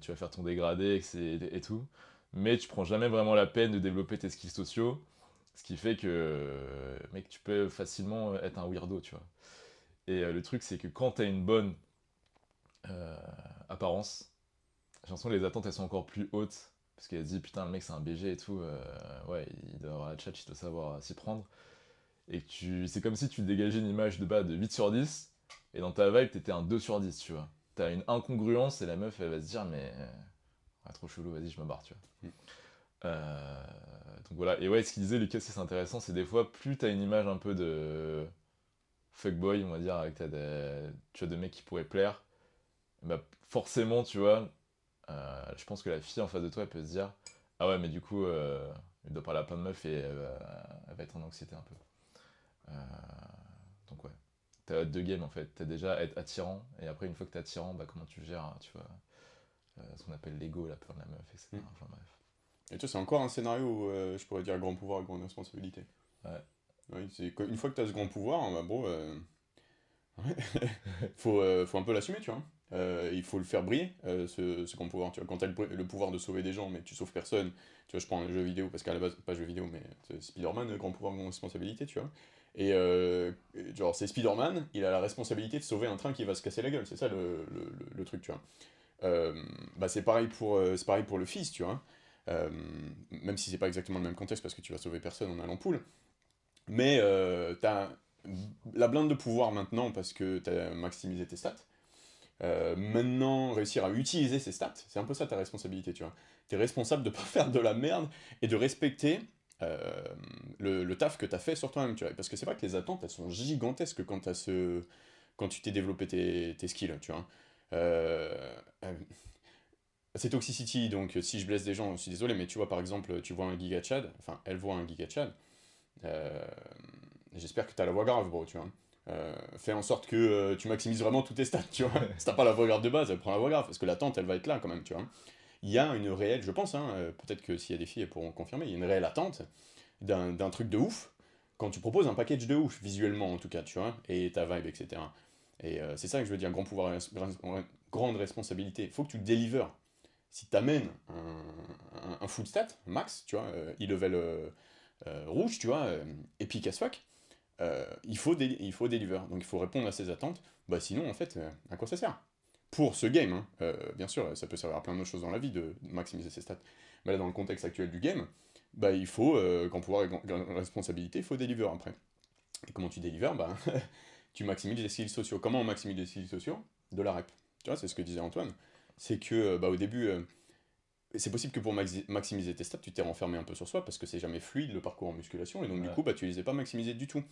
tu vas faire ton dégradé et, et, tout. Mais tu prends jamais vraiment la peine de développer tes skills sociaux. Ce qui fait que, mec, tu peux facilement être un weirdo, tu vois. Et le truc, c'est que quand tu as une bonne apparence, j'ai l'impression que les attentes elles sont encore plus hautes. Parce qu'elle dit putain, le mec c'est un BG et tout. Euh, ouais, il doit avoir la chat, il doit savoir s'y prendre. Et tu... c'est comme si tu dégageais une image de bas de 8 sur 10. Et dans ta vibe, t'étais un 2 sur 10, tu vois. T'as une incongruence et la meuf elle va se dire, mais. Ah, trop chelou, vas-y, je me barre, tu vois. Mm. Euh, donc voilà. Et ouais, ce qu'il disait, Lucas, c'est intéressant, c'est des fois, plus t'as une image un peu de fuckboy, on va dire, avec des, tu vois, de mecs qui pourraient plaire, bah forcément, tu vois, euh, je pense que la fille en face de toi, elle peut se dire Ah ouais, mais du coup, euh, il doit parler à plein de meufs et elle va, être en anxiété un peu. Euh, donc ouais. T'as deux games en fait. T'as déjà être attirant et après, une fois que t'es attirant, bah, comment tu gères, tu vois, ce qu'on appelle l'ego, la peur de la meuf, etc. Mm. Enfin bref. Et toi, c'est encore un scénario où je pourrais dire grand pouvoir, grande responsabilité. Ouais. C'est une fois que tu as ce grand pouvoir, bah, bon, (laughs) faut, faut un peu l'assumer, tu vois. Euh, il faut le faire briller, euh, ce, ce grand pouvoir. Tu vois, quand tu as le, pouvoir de sauver des gens, mais tu sauves personne, tu vois, je prends un jeu vidéo, parce qu'à la base, pas jeu vidéo, mais Spider-Man, grand pouvoir, grande responsabilité, tu vois. Et euh, genre, c'est Spider-Man, il a la responsabilité de sauver un train qui va se casser la gueule, c'est ça le, le, le, truc, tu vois. bah, c'est pareil, pour, pareil pour le fils, tu vois. même si c'est pas exactement le même contexte, parce que tu vas sauver personne en allant poule. Mais t'as la blinde de pouvoir maintenant, parce que t'as maximisé tes stats. Euh, maintenant, réussir à utiliser ces stats, c'est un peu ça ta responsabilité, tu vois. T'es responsable de pas (laughs) faire de la merde et de respecter euh, le, taf que t'as fait sur toi-même, tu vois. Parce que c'est vrai que les attentes, elles sont gigantesques quand, tu t'es développé tes, tes, skills, tu vois. Euh, c'est Toxicity, donc si je blesse des gens, je suis désolé, mais tu vois, par exemple, tu vois un Giga Chad, enfin, elle voit un Giga Chad, j'espère que t'as la voix grave, bro, tu vois. Euh, fais en sorte que euh, tu maximises vraiment tous tes stats, tu vois. si t'as pas la voix grave de base, elle prend la voix grave, parce que l'attente, elle va être là quand même, tu vois. Il y a une réelle, je pense, hein, euh, peut-être que s'il y a des filles, elles pourront confirmer, il y a une réelle attente d'un truc de ouf quand tu proposes un package de ouf, visuellement en tout cas, tu vois, et ta vibe, etc. Et c'est ça que je veux dire, grand pouvoir, grande responsabilité. faut que tu délivres. Si t'amènes un, un, un full stat, max, tu vois, euh, e-level rouge, tu vois, epic as fuck, euh, il, faut il faut deliver. Donc il faut répondre à ses attentes. Bah sinon, en fait, euh, à quoi ça sert? Pour ce game, hein. Euh, bien sûr, ça peut servir à plein d'autres choses dans la vie de, maximiser ses stats. Mais là, dans le contexte actuel du game, bah il faut, quand pouvoir et responsabilité, il faut deliver après. Et comment tu délivres bah, (laughs) tu maximises les skills sociaux. Comment on maximise les skills sociaux? De la rep. Tu vois, c'est ce que disait Antoine. C'est que, bah, au début, c'est possible que pour maxi- maximiser tes stats, tu t'es renfermé un peu sur soi parce que c'est jamais fluide le parcours en musculation et donc du coup, bah, tu les as pas maximisés du tout.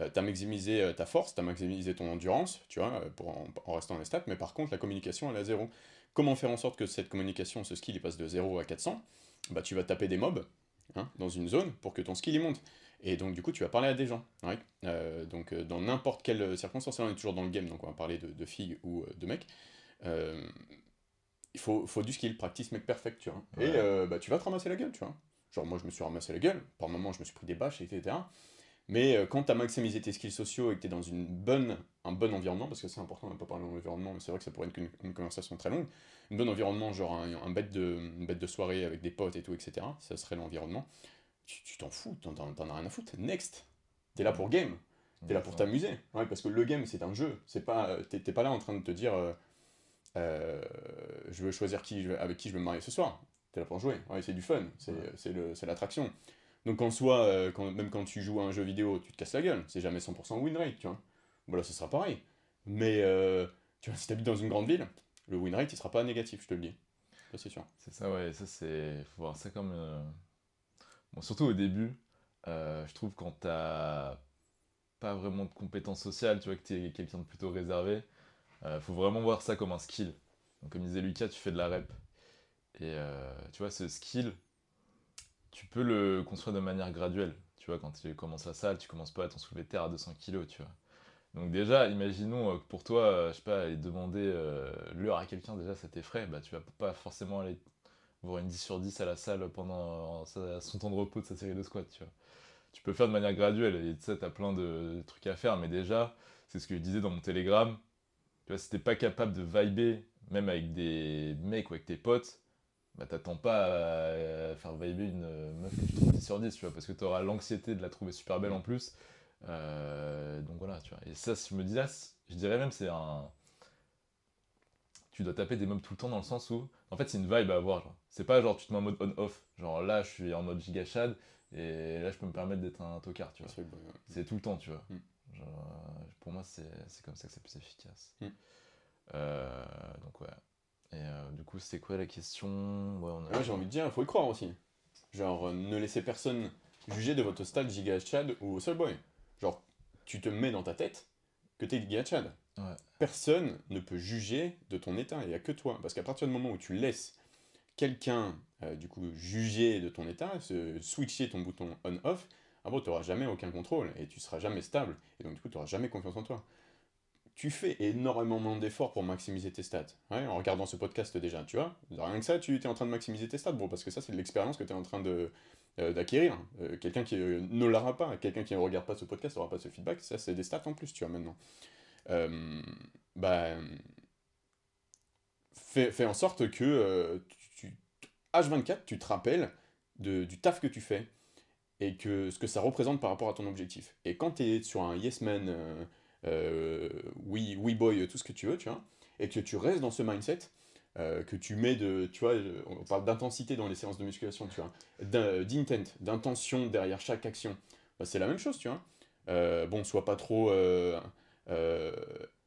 Euh, tu as maximisé euh, ta force, tu as maximisé ton endurance, tu vois, euh, pour en, en restant dans les stats, mais par contre, la communication, elle est à zéro. Comment faire en sorte que cette communication, ce skill, il passe de 0 à 400 Bah, tu vas taper des mobs hein, dans une zone pour que ton skill il monte. Et donc, du coup, tu vas parler à des gens. ouais. Euh, donc, dans n'importe quelle circonstance, là, on est toujours dans le game, donc on va parler de, de filles ou de mecs. Il faut, faut du skill, practice make perfect, tu vois. Et euh, bah, tu vas te ramasser la gueule, tu vois. Genre, moi, je me suis ramassé la gueule. Par moments, je me suis pris des bâches, etc. Mais euh, quand tu as maximisé tes skills sociaux et que tu es dans une bonne, un bon environnement, parce que c'est important, on n'a pas parlé d'environnement, mais c'est vrai que ça pourrait être une, une conversation très longue, un bon environnement, genre un, un bête de, une bête de soirée avec des potes et tout, etc., ça serait l'environnement, tu t'en fous, t'en as rien à foutre. Next T'es là pour game, t'es là pour t'amuser. Ouais, parce que le game, c'est un jeu. C'est pas, euh, t'es t'es pas là en train de te dire, euh, euh, je veux choisir qui, je avec qui je vais me marier ce soir. T'es là pour jouer. Ouais, c'est du fun, c'est Ouais. l'attraction. Donc en soi, euh, quand, même quand tu joues à un jeu vidéo, tu te casses la gueule. C'est jamais 100% win rate, tu vois. Voilà, ce sera pareil. Mais euh, tu vois, si t'habites dans une grande ville, le win rate, il sera pas négatif, je te le dis. Ça, c'est sûr. C'est ça, ouais, ça c'est. Faut voir ça comme. euh, Bon, surtout au début, je trouve quand t'as pas vraiment de compétences sociales, tu vois, que t'es quelqu'un de plutôt réservé, euh, faut vraiment voir ça comme un skill. Donc, comme disait Lucas, tu fais de la rep. Et euh, tu vois, ce skill, tu peux le construire de manière graduelle. Tu vois, quand tu commences la salle, tu commences pas à ton soulevé de terre à 200 kg, tu vois. Donc déjà, imaginons euh, que pour toi, euh, je sais pas, aller demander l'heure à quelqu'un, déjà, ça t'effraie, bah tu vas pas forcément aller voir une 10 sur 10 à la salle pendant son temps de repos de sa série de squats, tu vois. Tu peux faire de manière graduelle, et tu sais, t'as plein de trucs à faire, mais déjà, c'est ce que je disais dans mon télégramme, tu vois, si t'es pas capable de vibrer, même avec des mecs ou avec tes potes, bah t'attends pas à, faire vibrer une euh, meuf que tu trouves 10 sur 10, tu vois, parce que t'auras l'anxiété de la trouver super belle en plus, euh, donc voilà, tu vois. Et ça, je me dis là, c- je dirais même c'est un. Tu dois taper des mobs tout le temps dans le sens où, en fait, c'est une vibe à avoir. Genre. C'est pas genre tu te mets en mode on-off. Genre là, je suis en mode giga et là, je peux me permettre d'être un tocard, tu vois. C'est tout le temps, tu vois. Mm. Genre, euh, pour moi, c'est c'est comme ça que c'est plus efficace. Mm. Euh, donc ouais. Et euh, du coup, c'était quoi la question? Ouais, on a- Moi, j'ai envie de dire, il faut y croire aussi. Genre, ne laissez personne juger de votre stade giga chad ou soulboy. Genre, tu te mets dans ta tête que t'es giga chad. Ouais. Personne ne peut juger de ton état, il n'y a que toi. Parce qu'à partir du moment où tu laisses quelqu'un, euh, du coup, juger de ton état, se switcher ton bouton on-off, ah bon, tu n'auras jamais aucun contrôle et tu seras jamais stable. Et donc, du coup, tu n'auras jamais confiance en toi. Tu fais énormément d'efforts pour maximiser tes stats. Ouais, en regardant ce podcast déjà, tu vois. Rien que ça, tu es en train de maximiser tes stats, bro, parce que ça, c'est l'expérience que tu es en train de, euh, d'acquérir. Euh, quelqu'un qui euh, ne l'aura pas, quelqu'un qui ne regarde pas ce podcast n'aura pas ce feedback, ça, c'est des stats en plus, tu vois, maintenant. Bah, fais, en sorte que euh, tu, tu- H24, tu te rappelles de, du taf que tu fais et que ce que ça représente par rapport à ton objectif. Et quand tu es sur un yes man, euh, euh, oui, oui boy, tout ce que tu veux, tu vois, et que tu restes dans ce mindset, euh, que tu mets de, tu vois, euh, on parle d'intensité dans les séances de musculation, tu vois, d'in- d'intent, d'intention derrière chaque action, bah, c'est la même chose, tu vois. Bon, sois pas trop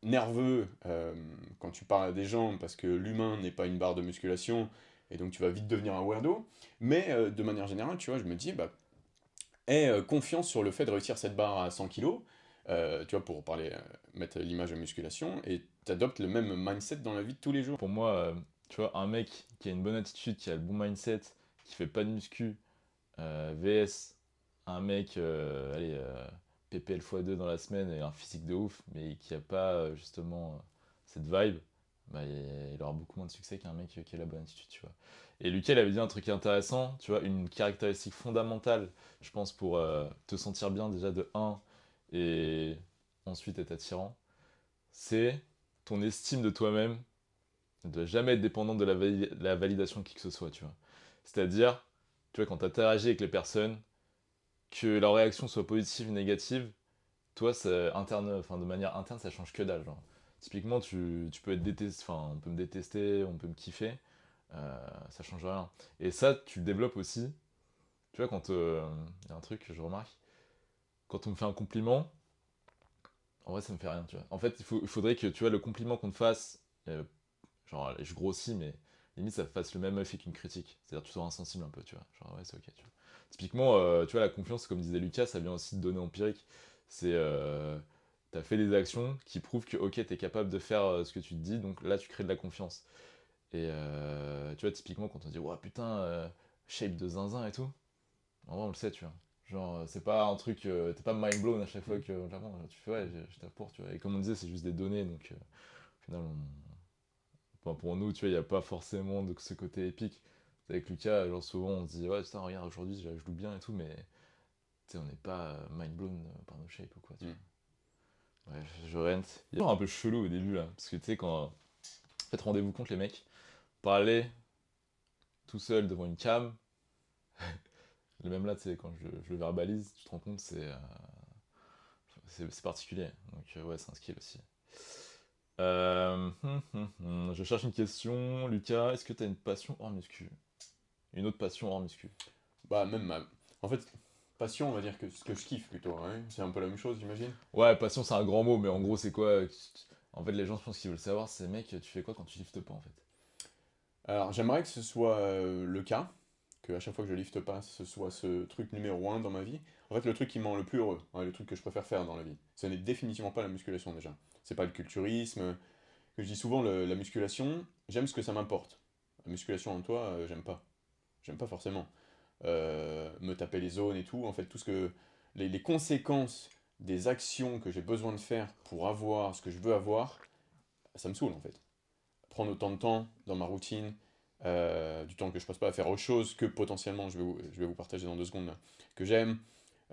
nerveux quand tu parles à des gens, parce que l'humain n'est pas une barre de musculation, et donc tu vas vite devenir un weirdo, mais de manière générale, tu vois, je me dis, bah, aie euh, confiance sur le fait de réussir cette barre à 100 kg, euh, tu vois, pour parler, euh, mettre l'image à musculation, et t'adoptes le même mindset dans la vie de tous les jours. Pour moi, tu vois, un mec qui a une bonne attitude, qui a le bon mindset, qui fait pas de muscu, VS, un mec, allez, PPL x2 dans la semaine et un physique de ouf, mais qui a pas justement cette vibe, bah, il, aura beaucoup moins de succès qu'un mec qui a la bonne attitude, tu vois. Et Lucas, il avait dit un truc intéressant, tu vois, une caractéristique fondamentale, je pense, pour euh, te sentir bien déjà de 1 et ensuite être attirant, c'est ton estime de toi-même ne doit jamais être dépendante de la, vali- la validation de qui que ce soit, tu vois. C'est-à-dire, tu vois, quand tu interagis avec les personnes, que leur réaction soit positive ou négative, toi, interne, de manière interne, ça change que dalle. Typiquement, tu, peux être détesté, on peut me détester, on peut me kiffer, euh, ça change rien. Et ça, tu le développes aussi. Tu vois, quand. euh, Il y a un truc que je remarque. Quand on me fait un compliment, en vrai, ça me fait rien, tu vois. En fait, il, il faudrait que, tu vois, le compliment qu'on te fasse, euh, genre, je grossis, mais limite, ça fasse le même effet qu'une critique. C'est-à-dire, tu sois insensible un peu, tu vois. Genre, ouais, c'est ok. Typiquement, euh, tu vois, la confiance, comme disait Lucas, ça vient aussi de données empiriques. C'est. Euh, T'as fait des actions qui prouvent que, ok, t'es capable de faire euh, ce que tu te dis, donc là, tu crées de la confiance. Et euh, tu vois, typiquement, quand on dit, ouais, putain, euh, shape de zinzin et tout, en vrai, on le sait, tu vois. Genre, c'est pas un truc, euh, t'es pas mind blown à chaque fois que clairement, tu fais, ouais, je, pour, tu vois. Et comme on disait, c'est juste des données, donc au final, on... enfin, pour nous, tu vois, il n'y a pas forcément de ce côté épique. Avec Lucas, genre, souvent, on se dit, ouais, putain, regarde, aujourd'hui, je loue bien et tout, mais tu sais, on n'est pas mind blown par nos shapes ou quoi, tu vois. Je. Il y un peu chelou au début, là, parce que tu sais, quand. Faites rendez-vous compte, les mecs, parler tout seul devant une cam, (laughs) le même là, tu sais, quand je, le verbalise, tu te rends compte, c'est. euh, c'est particulier. Donc, euh, ouais, c'est un skill aussi. Euh, (laughs) Je cherche une question. Lucas, est-ce que tu as une passion hors muscu? Une autre passion hors muscu? Bah, même ma... En fait, passion, on va dire que ce que je kiffe plutôt, hein. C'est un peu la même chose, j'imagine. Ouais, passion, c'est un grand mot, mais en gros, c'est quoi euh, En fait, les gens, je pense qu'ils veulent savoir, c'est mec, tu fais quoi quand tu liftes pas en fait? Alors, j'aimerais que ce soit euh, le cas, que à chaque fois que je lifte pas, ce soit ce truc numéro un dans ma vie. En fait, le truc qui me rend le plus heureux, ouais, le truc que je préfère faire dans la vie, ce n'est définitivement pas la musculation déjà. C'est pas le culturisme. Que je dis souvent, le- la musculation, j'aime ce que ça m'apporte. La musculation en toi, euh, j'aime pas. J'aime pas forcément. Euh, me taper les zones et tout, en fait, tout ce que. Les, conséquences des actions que j'ai besoin de faire pour avoir ce que je veux avoir, ça me saoule en fait. Prendre autant de temps dans ma routine, euh, du temps que je passe pas à faire autre chose que potentiellement, je vais vous, je vais vous partager dans deux secondes, que j'aime,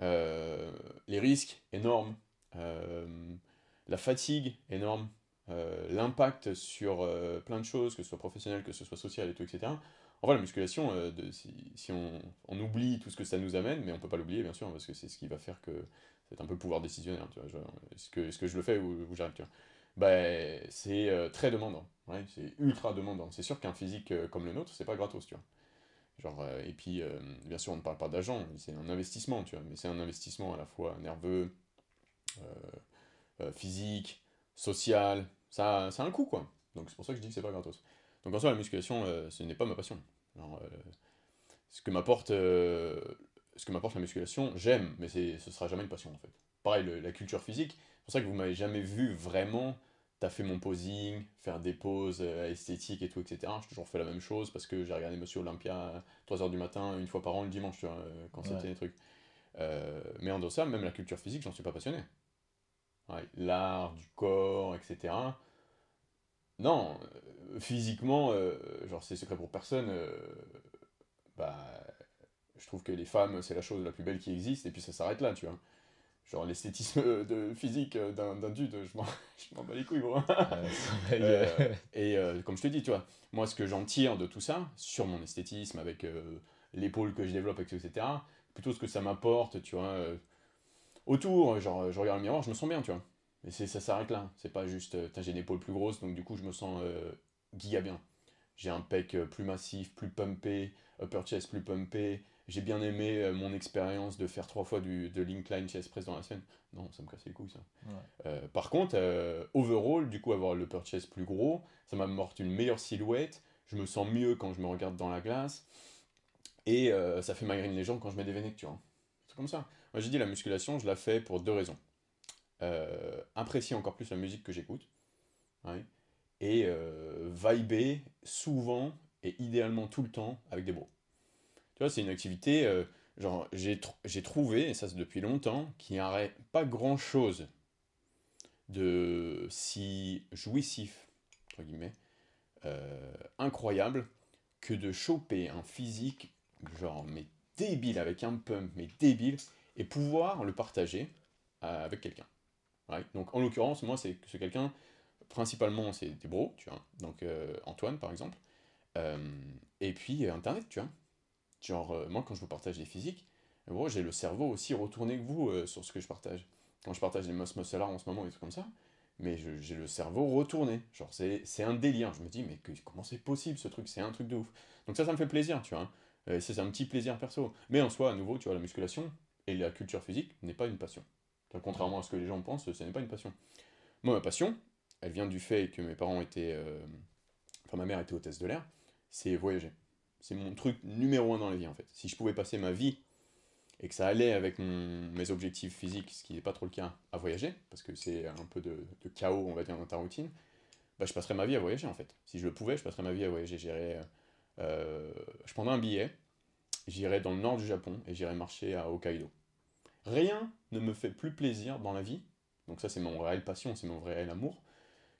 euh, les risques énormes, la fatigue énorme, l'impact sur plein de choses, que ce soit professionnel, que ce soit social et tout, etc. En vrai, la musculation, euh, si, on, oublie tout ce que ça nous amène, mais on peut pas l'oublier bien sûr, parce que c'est ce qui va faire que c'est un peu le pouvoir décisionnaire, tu vois. Est-ce que, je le fais ou, j'arrête. Ben, c'est euh, très demandant, ouais, c'est ultra demandant. C'est sûr qu'un physique euh, comme le nôtre, c'est pas gratos, tu vois. Genre, et puis, bien sûr, on ne parle pas d'argent, c'est un investissement, tu vois, mais c'est un investissement à la fois nerveux, physique, social, ça, ça a un coût, quoi. Donc c'est pour ça que je dis que c'est pas gratos. Donc en soi, la musculation, euh, ce n'est pas ma passion. Alors, euh, ce que m'apporte euh, ce que m'apporte la musculation, j'aime, mais c'est, ce sera jamais une passion, en fait. Pareil, le- la culture physique, c'est pour ça que vous m'avez jamais vu vraiment taffer mon posing, faire des poses euh, esthétiques et tout, etc. J'ai toujours fait la même chose parce que j'ai regardé Monsieur Olympia à 3h du matin, une fois par an le dimanche, vois, quand Ouais. c'était des trucs. Mais en dehors de ça, même la culture physique, j'en suis pas passionné. Ouais, l'art du corps, etc. Non, euh, physiquement, euh, genre c'est secret pour personne. euh, bah, je trouve que les femmes, c'est la chose la plus belle qui existe, et puis ça s'arrête là, tu vois. Genre l'esthétisme (laughs) de physique d'un dude, (laughs) je m'en bats les couilles, gros. (laughs) Euh, et comme je te dis, tu vois, moi ce que j'en tire de tout ça, sur mon esthétisme, avec l'épaule que je développe, etc., plutôt ce que ça m'apporte, tu vois, autour, genre je regarde le miroir, je me sens bien, tu vois. Mais c'est- ça s'arrête là, c'est pas juste, euh, j'ai une épaule plus grosse, donc du coup je me sens euh, giga bien. J'ai un pec euh, plus massif, plus pumpé, upper chest plus pumpé. J'ai bien aimé euh, mon expérience de faire trois fois du, de l'incline chest press dans la semaine. Non, ça me casse les couilles ça. Ouais. Euh, par contre, overall, du coup, avoir le upper chest plus gros, ça m'apporte une meilleure silhouette. Je me sens mieux quand je me regarde dans la glace. Et ça fait migraine les jambes quand je mets des vénèques, tu vois. C'est comme ça. Moi, j'ai dit la musculation, je la fais pour deux raisons. Euh, apprécier encore plus la musique que j'écoute. Ouais. Et euh, vibrer souvent et idéalement tout le temps avec des bros. Tu vois, c'est une activité. euh, genre, j'ai j'ai trouvé, et ça c'est depuis longtemps, qu'il n'y aurait pas grand-chose de si jouissif, entre guillemets, euh, incroyable, que de choper un physique, genre, mais débile, avec un pump, mais débile, et pouvoir le partager euh, avec quelqu'un. Donc, en l'occurrence, moi, c'est quelqu'un, principalement, c'est des bros, tu vois, donc euh, Antoine, par exemple, et puis Internet, tu vois. Genre, moi, quand je vous partage des physiques, j'ai le cerveau aussi retourné que vous sur ce que je partage quand je partage les Moss en ce moment, des trucs comme ça, mais j'ai le cerveau retourné. Genre, c'est un délire. Je me dis, mais comment c'est possible ce truc? C'est un truc de ouf. Donc ça, ça me fait plaisir, tu vois. Euh, c'est un petit plaisir perso. Mais en soi, à nouveau, tu vois, la musculation et la culture physique n'est pas une passion. Contrairement à ce que les gens pensent, ce n'est pas une passion. Moi, ma passion, elle vient du fait que mes parents étaient. Euh, enfin, ma mère était hôtesse de l'air, c'est voyager. C'est mon truc numéro un dans la vie, en fait. Si je pouvais passer ma vie et que ça allait avec mes objectifs physiques, ce qui n'est pas trop le cas, à voyager, parce que c'est un peu de, chaos, on va dire, dans ta routine, bah, je passerais ma vie à voyager en fait. Si je le pouvais, je passerais ma vie à voyager. J'irais, euh, je prendrais un billet, j'irais dans le nord du Japon et j'irais marcher à Hokkaido. Rien ne me fait plus plaisir dans la vie, donc ça c'est mon réel passion, c'est mon réel amour,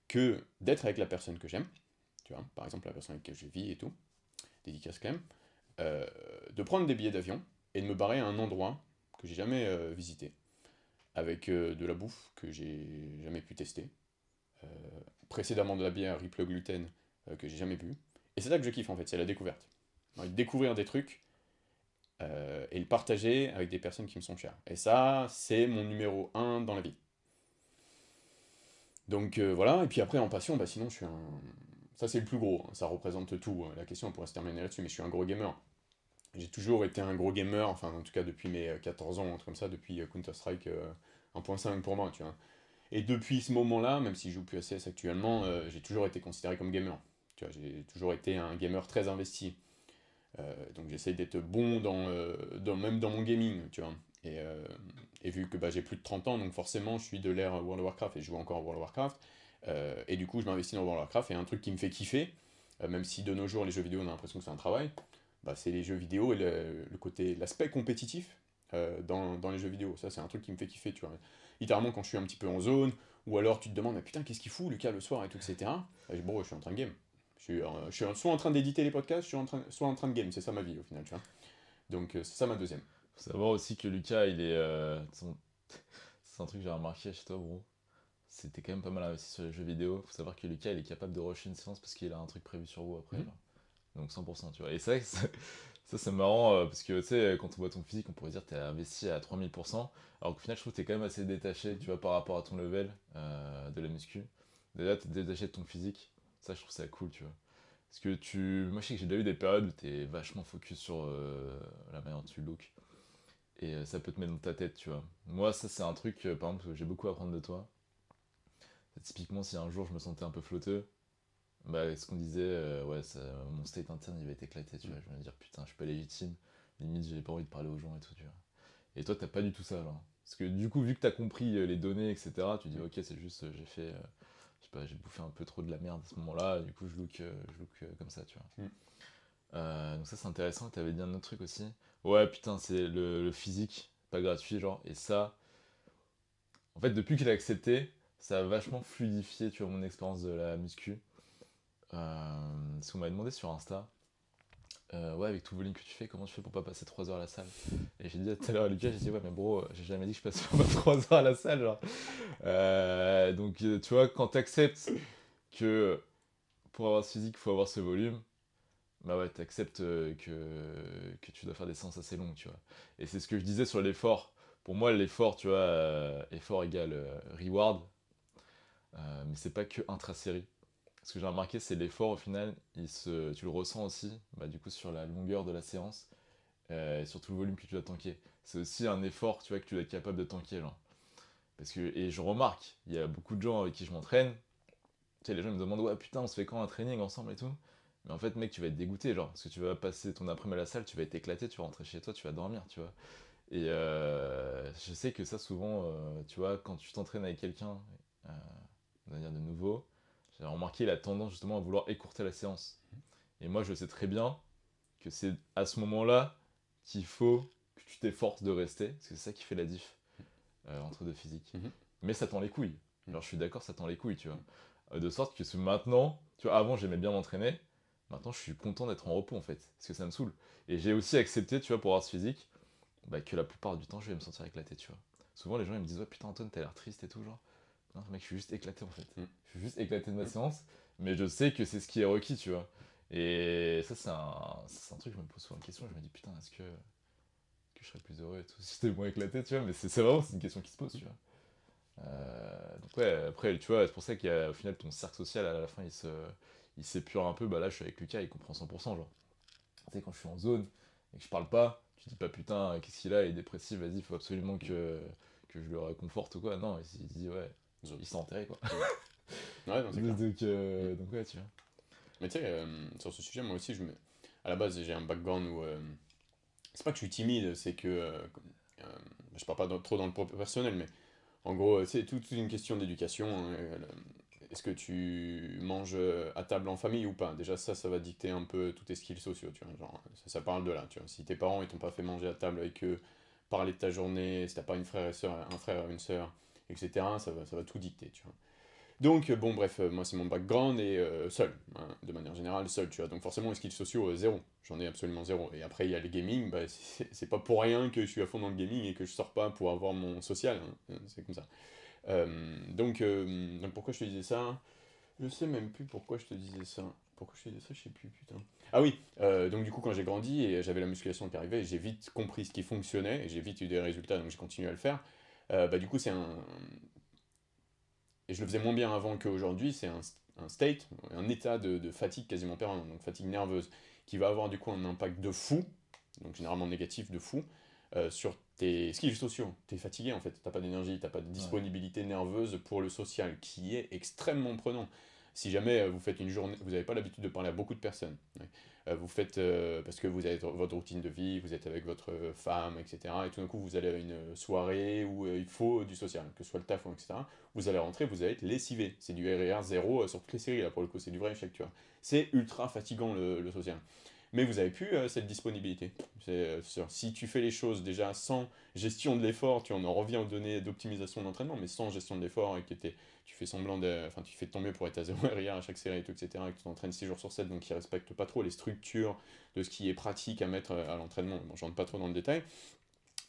que d'être avec la personne que j'aime, tu vois, par exemple la personne avec laquelle je vis et tout, dédicace même, euh, de prendre des billets d'avion, et de me barrer à un endroit que j'ai jamais euh, visité, avec euh, de la bouffe que j'ai jamais pu tester, euh, précédemment de la bière Ripple Gluten que j'ai jamais bu. Et c'est ça que je kiffe en fait, c'est la découverte. découvrir des trucs et le partager avec des personnes qui me sont chères. Et ça, c'est mon numéro 1 dans la vie. Donc voilà, et puis après en passion, bah, sinon je suis un... Ça c'est le plus gros, hein. ça représente tout. Hein. La question on pourrait se terminer là-dessus, mais je suis un gros gamer j'ai toujours été un gros gamer, enfin en tout cas depuis mes 14 ans, un truc comme ça, depuis euh, Counter-Strike 1.5 euh, pour moi, tu vois. Et depuis ce moment-là, même si je joue plus à CS actuellement, euh, j'ai toujours été considéré comme gamer. Tu vois, j'ai toujours été un gamer très investi. Donc j'essaie d'être bon dans, dans, même dans mon gaming, tu vois. Et, et vu que bah, j'ai plus de 30 ans, donc forcément je suis de l'ère World of Warcraft et je joue encore à World of Warcraft. et du coup je m'investis dans World of Warcraft et un truc qui me fait kiffer, même si de nos jours les jeux vidéo on a l'impression que c'est un travail, bah, c'est les jeux vidéo et le, côté, l'aspect compétitif euh, dans, dans, les jeux vidéo. Ça, c'est un truc qui me fait kiffer, tu vois. Littéralement, quand je suis un petit peu en zone, ou alors tu te demandes, mais putain, qu'est-ce qu'il fout, Lucas, le soir et tout, etc. Bah, bon, je suis en train de game. Je suis, je suis soit en train d'éditer les podcasts, je suis en train, soit en train de game. C'est ça ma vie, au final, tu vois. Donc, euh, c'est ça ma deuxième. Faut savoir aussi que Lucas, il est. Euh, (laughs) c'est un truc que j'ai remarqué chez toi, bro. C'était quand même pas mal investi sur les jeux vidéo. Faut savoir que Lucas, il est capable de rusher une séance parce qu'il a un truc prévu sur vous après. Mhm. Donc 100%, tu vois. Et ça, (laughs) ça c'est marrant euh, parce que tu sais, quand on voit ton physique, on pourrait dire que tu es investi à 3000%. Alors qu'au final, je trouve que tu es quand même assez détaché, tu vois, par rapport à ton level euh, de la muscu. Déjà, tu es détaché de ton physique. Ça, je trouve ça cool, tu vois. Parce que tu. Moi, je sais que j'ai déjà eu des périodes où tu es vachement focus sur euh, la manière dont tu look. Et ça peut te mettre dans ta tête, tu vois. Moi, ça, c'est un truc, par exemple, que j'ai beaucoup à apprendre de toi. Typiquement, si un jour je me sentais un peu flotteux, bah, ce qu'on disait, euh, ouais, ça, mon state interne il va être éclaté, tu vois. Je vais me dire, putain, je suis pas légitime, limite, j'ai pas envie de parler aux gens et tout, tu vois. Et toi, t'as pas du tout ça, là. Parce que du coup, vu que t'as compris euh, les données, etc., tu dis, ok, c'est juste, euh, j'ai fait, je sais pas, j'ai bouffé un peu trop de la merde à ce moment-là, du coup, je look, je look comme ça, tu vois. Mm. donc, ça, c'est intéressant. T'avais dit un autre truc aussi. Ouais, putain, c'est le, le, physique, pas gratuit, genre. Et ça, en fait, depuis qu'il a accepté, ça a vachement fluidifié, tu vois, mon expérience de la muscu. Euh, ce qu'on m'a demandé sur Insta, euh, ouais, avec tout le volume que tu fais, comment tu fais pour pas passer 3 heures à la salle? Et j'ai dit tout à l'heure à Lucas, j'ai dit, ouais, mais bro, j'ai jamais dit que je passais (laughs) pas 3 heures à la salle. Genre. Euh, donc, tu vois, quand tu acceptes que pour avoir ce physique, il faut avoir ce volume, bah ouais, tu acceptes que, que tu dois faire des séances assez longues, tu vois. Et c'est ce que je disais sur l'effort. Pour moi, l'effort, tu vois, effort égale reward, mais c'est pas que intra-série ce que j'ai remarqué, c'est l'effort au final, il se, tu le ressens aussi, bah, du coup, sur la longueur de la séance euh, et sur tout le volume que tu dois tanker. C'est aussi un effort, tu vois, que tu dois être capable de tanker, genre. Parce que, et je remarque, il y a beaucoup de gens avec qui je m'entraîne, tu sais, les gens me demandent, ouais, putain, on se fait quand un training ensemble et tout? Mais en fait, mec, tu vas être dégoûté, genre, parce que tu vas passer ton après-midi à la salle, tu vas être éclaté, tu vas rentrer chez toi, tu vas dormir, tu vois. Et euh, je sais que ça, souvent, euh, tu vois, quand tu t'entraînes avec quelqu'un, on va dire de nouveau, j'ai remarqué la tendance justement à vouloir écourter la séance. Et moi, je sais très bien que c'est à ce moment-là qu'il faut que tu t'efforces de rester, parce que c'est ça qui fait la diff euh, entre deux physiques. Mhm. Mais ça tend les couilles. Mhm. Alors je suis d'accord, ça tend les couilles, tu vois. Euh, de sorte que maintenant, tu vois, avant j'aimais bien m'entraîner, maintenant je suis content d'être en repos en fait, parce que ça me saoule. Et j'ai aussi accepté, tu vois, pour avoir ce physique, bah, que la plupart du temps je vais me sentir éclaté, tu vois. Souvent les gens ils me disent, ouais putain Antoine, t'as l'air triste et tout, genre. Non, mec, je suis juste éclaté en fait. Mhm. Je suis juste éclaté de ma Mhm. séance, mais je sais que c'est ce qui est requis, tu vois. Et ça, c'est un, un truc, je me pose souvent la question, je me dis, putain, est-ce que, que je serais plus heureux et tout (laughs) si j'étais moins éclaté, tu vois. Mais c'est vraiment c'est une question qui se pose, tu vois. Euh, donc ouais, après, tu vois, c'est pour ça qu'au final, ton cercle social, à la fin, il se il s'épure un peu. Bah là, je suis avec Lucas, il comprend 100%, genre. Tu sais, quand je suis en zone et que je parle pas, tu dis pas, putain, qu'est-ce qu'il a, il est dépressif, vas-y, faut absolument que, que je le réconforte ou quoi. Non, il, il dit, ouais, Zone. il s'est enterré, quoi. Ouais, non, c'est clair. donc, euh, donc ouais, tu vois. Mais tu sais, euh, sur ce sujet, moi aussi, je me... à la base, j'ai un background où. euh, C'est pas que je suis timide, c'est que. euh, euh, je parle pas dans- trop dans le propre personnel, mais en gros, c'est toute une question d'éducation. hein, euh, Est-ce que tu manges à table en famille ou pas? Déjà, ça, ça va dicter un peu tous tes skills sociaux, tu vois. Genre, ça, ça parle de là, tu vois. Si tes parents, ils t'ont pas fait manger à table avec eux, parler de ta journée, si t'as pas une frère et sœur, un frère et une sœur, etc., ça va, ça va tout dicter, tu vois. Donc, euh, bon, bref, euh, moi, c'est mon background et euh, seul, hein, de manière générale, seul, tu vois. Donc, forcément, les skills sociaux, zéro. J'en ai absolument zéro. Et après, il y a le gaming, bah, (laughs) c'est pas pour rien que je suis à fond dans le gaming et que je sors pas pour avoir mon social. hein. C'est comme ça. Donc, donc, pourquoi je te disais ça? Je sais même plus pourquoi je te disais ça. Pourquoi je te disais ça? Je sais plus, putain. Ah oui, donc du coup, quand j'ai grandi et j'avais la musculation qui arrivait, j'ai vite compris ce qui fonctionnait et j'ai vite eu des résultats, donc j'ai continué à le faire. Euh, bah, du coup, c'est un. Et je le faisais moins bien avant qu'aujourd'hui, c'est un, un state, un état de, de fatigue quasiment permanent, donc fatigue nerveuse, qui va avoir du coup un impact de fou, donc généralement négatif de fou, euh, sur tes skills sociaux. T'es fatigué en fait, t'as pas d'énergie, t'as pas de disponibilité nerveuse pour le social, qui est extrêmement prenant. Si jamais euh, vous faites une journée, vous n'avez pas l'habitude de parler à beaucoup de personnes. Euh, vous faites euh, parce que vous avez votre routine de vie, vous êtes avec votre femme, etc. Et tout d'un coup, vous allez à une soirée où il faut du social, que ce soit le taf ou etc. Vous allez rentrer, vous allez être lessivé. C'est du RER 0 sur toutes les séries, là pour le coup, c'est du vrai échec, tu vois. C'est ultra fatigant le social. Mais vous avez plus euh, cette disponibilité. Euh. Si tu fais les choses déjà sans gestion de l'effort, tu en en reviens aux données d'optimisation d'entraînement, mais sans gestion de l'effort et que tu fais semblant de. Enfin, tu fais de ton mieux pour être à 0 (laughs) RER à chaque série et etc. Et que tu t'entraînes 6 jours sur 7, donc qui respecte pas trop les structures de ce qui est pratique à mettre euh, à l'entraînement. Bon, je rentre pas trop dans le détail.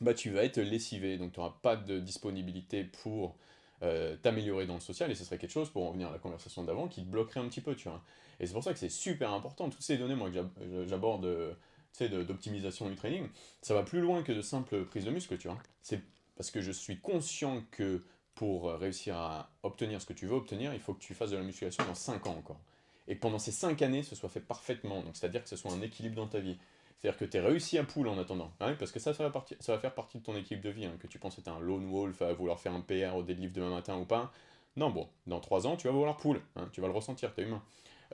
Bah, tu vas être lessivé, donc tu n'auras pas de disponibilité pour euh, t'améliorer dans le social, et ce serait quelque chose, pour en revenir à la conversation d'avant, qui te bloquerait un petit peu, tu vois. Et c'est pour ça que c'est super important, toutes ces données, moi, que j'ab- j'aborde, euh, tu sais, d'optimisation du training, ça va plus loin que de simples prises de muscle, tu vois. C'est parce que je suis conscient que pour réussir à obtenir ce que tu veux obtenir, il faut que tu fasses de la musculation dans 5 ans encore. Et que pendant ces 5 années, ce soit fait parfaitement, donc c'est-à-dire que ce soit un équilibre dans ta vie. C'est-à-dire que tu es réussi à poule en attendant. hein, parce que ça, ça va, faire partie de ton équipe de vie. hein, que tu penses être un lone wolf à vouloir faire un PR au deadlift demain matin ou pas. Non, bon, dans 3 ans, tu vas vouloir poule. hein, tu vas le ressentir, t'es humain.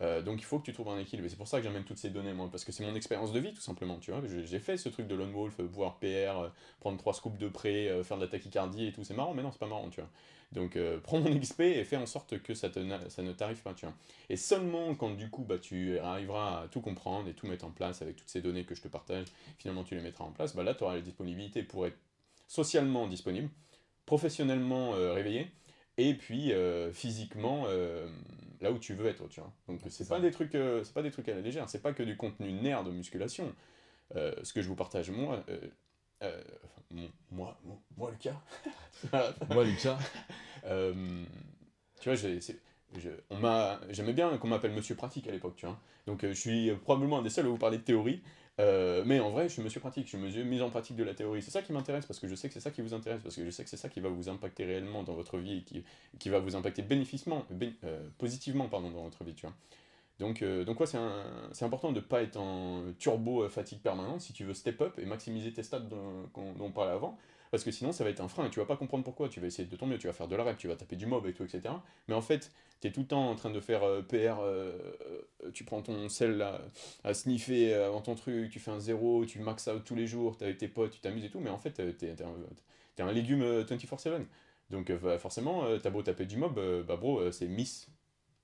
Euh, donc il faut que tu trouves un équilibre. C'est pour ça que j'amène toutes ces données, moi, parce que c'est mon expérience de vie, tout simplement. Tu vois, j'ai fait ce truc de lone wolf, euh, voir PR, euh, prendre 3 scoops de près, euh, faire de la tachycardie et tout. C'est marrant, mais non, c'est pas marrant, tu vois. Donc euh, (laughs) prends mon XP et fais en sorte que ça, te, ça ne t'arrive pas, tu vois. Et seulement quand du coup bah, tu arriveras à tout comprendre et tout mettre en place avec toutes ces données que je te partage, finalement tu les mettras en place, bah là tu auras la disponibilité pour être socialement disponible, professionnellement euh, réveillé, et puis euh, physiquement euh, là où tu veux être, tu vois. Donc c'est ça. pas des trucs, euh, c'est pas des trucs à la légère, c'est pas que du contenu nerd de musculation. Ce que je vous partage moi, enfin, mon- moi, moi, moi le cas. Moi, Lucas, (laughs) (laughs) tu vois, c'est- je- on m'a, j'aimais bien qu'on m'appelle Monsieur Pratique à l'époque, tu vois. Donc je suis probablement un des seuls à vous parler de théorie, euh, mais en vrai, je suis Monsieur Pratique, je suis Monsieur mise en pratique de la théorie. C'est ça qui m'intéresse parce que je sais que c'est ça qui vous intéresse, parce que je sais que c'est ça qui va vous impacter réellement dans votre vie et qui, qui va vous impacter bénéficement, bé- euh, positivement pardon, dans votre vie, tu. Donc, euh, donc ouais, c'est important de ne pas être en turbo fatigue permanente si tu veux step up et maximiser tes stats dont, dont on parlait avant. Parce que sinon, ça va être un frein et tu vas pas comprendre pourquoi. Tu vas essayer de ton mieux, tu vas faire de la rep, tu vas taper du mob et tout, etc. Mais en fait, tu es tout le temps en train de faire euh, PR. euh, euh, tu prends ton sel là, à sniffer avant ton truc, tu fais un zéro, tu max out tous les jours, t'es avec tes potes, tu t'amuses et tout. Mais en fait, t'es t'es un, t'es un légume euh, 24-7. Donc bah, forcément, t'as beau taper du mob, bah bro, c'est miss,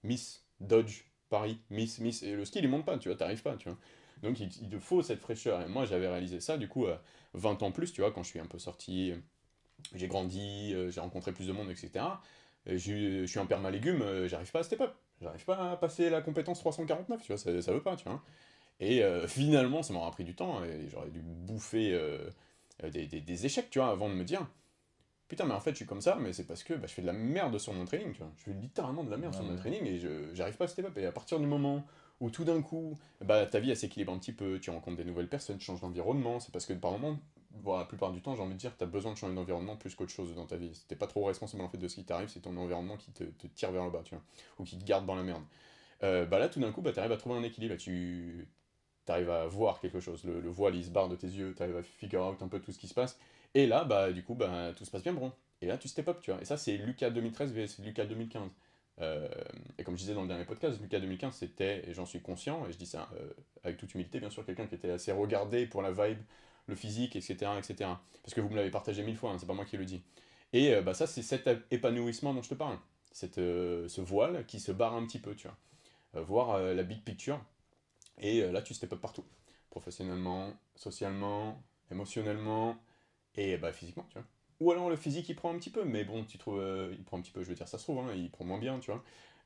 miss, dodge, pari, miss, miss. Et le skill il monte pas, tu vois, t'arrives pas, tu vois. Donc il, il te faut cette fraîcheur. Et moi j'avais réalisé ça du coup 20 ans plus, tu vois, quand je suis un peu sorti, j'ai grandi, j'ai rencontré plus de monde, etc. Je, je suis un perma légumes, j'arrive pas à step up. J'arrive pas à passer la compétence 349, tu vois, ça, ça veut pas, tu vois. Et (laughs) finalement, ça m'aura pris du temps, et j'aurais dû bouffer des, des, des, échecs, tu vois, avant de me dire, putain, mais en fait, je suis comme ça, mais c'est parce que bah, je fais de la merde sur mon training, tu vois. Je fais littéralement de la merde sur mon training et j'arrive pas à step up. Et à partir du moment où tout d'un coup, bah, ta vie elle s'équilibre un petit peu, tu rencontres des nouvelles personnes, tu changes d'environnement, c'est parce que par moment, bon, la plupart du temps, j'ai envie de dire, tu as besoin de changer d'environnement plus qu'autre chose dans ta vie. T'es pas trop responsable en fait de ce qui t'arrive, c'est ton environnement qui te, tire vers le bas, tu vois, ou qui te garde dans la merde. Euh, bah là, tout d'un coup, bah, tu arrives à trouver un équilibre, tu arrives à voir quelque chose, le, le voile il se barre de tes yeux, tu arrives à figure out un peu tout ce qui se passe, et là, bah, du coup, bah, tout se passe bien, bon. Et là, tu step up, tu vois. Et ça, c'est Lucas 2013 vs Lucas 2015. Euh, et comme je disais dans le dernier podcast, Lucas 2015, c'était, et j'en suis conscient, et je dis ça euh, avec toute humilité, bien sûr, quelqu'un qui était assez regardé pour la vibe, le physique, etc. etc. Parce que vous me l'avez partagé mille fois, hein, c'est pas moi qui le dis. Et euh, bah, ça, c'est cet épanouissement dont je te parle. Cette, ce voile qui se barre un petit peu, tu vois. voir la big picture. Et là, tu step up partout. Professionnellement, socialement, émotionnellement, et bah, physiquement, tu vois. Ou alors le physique il prend un petit peu, mais bon, tu trouves, euh, il prend un petit peu, je veux dire, ça se trouve, hein, il prend moins bien, tu vois.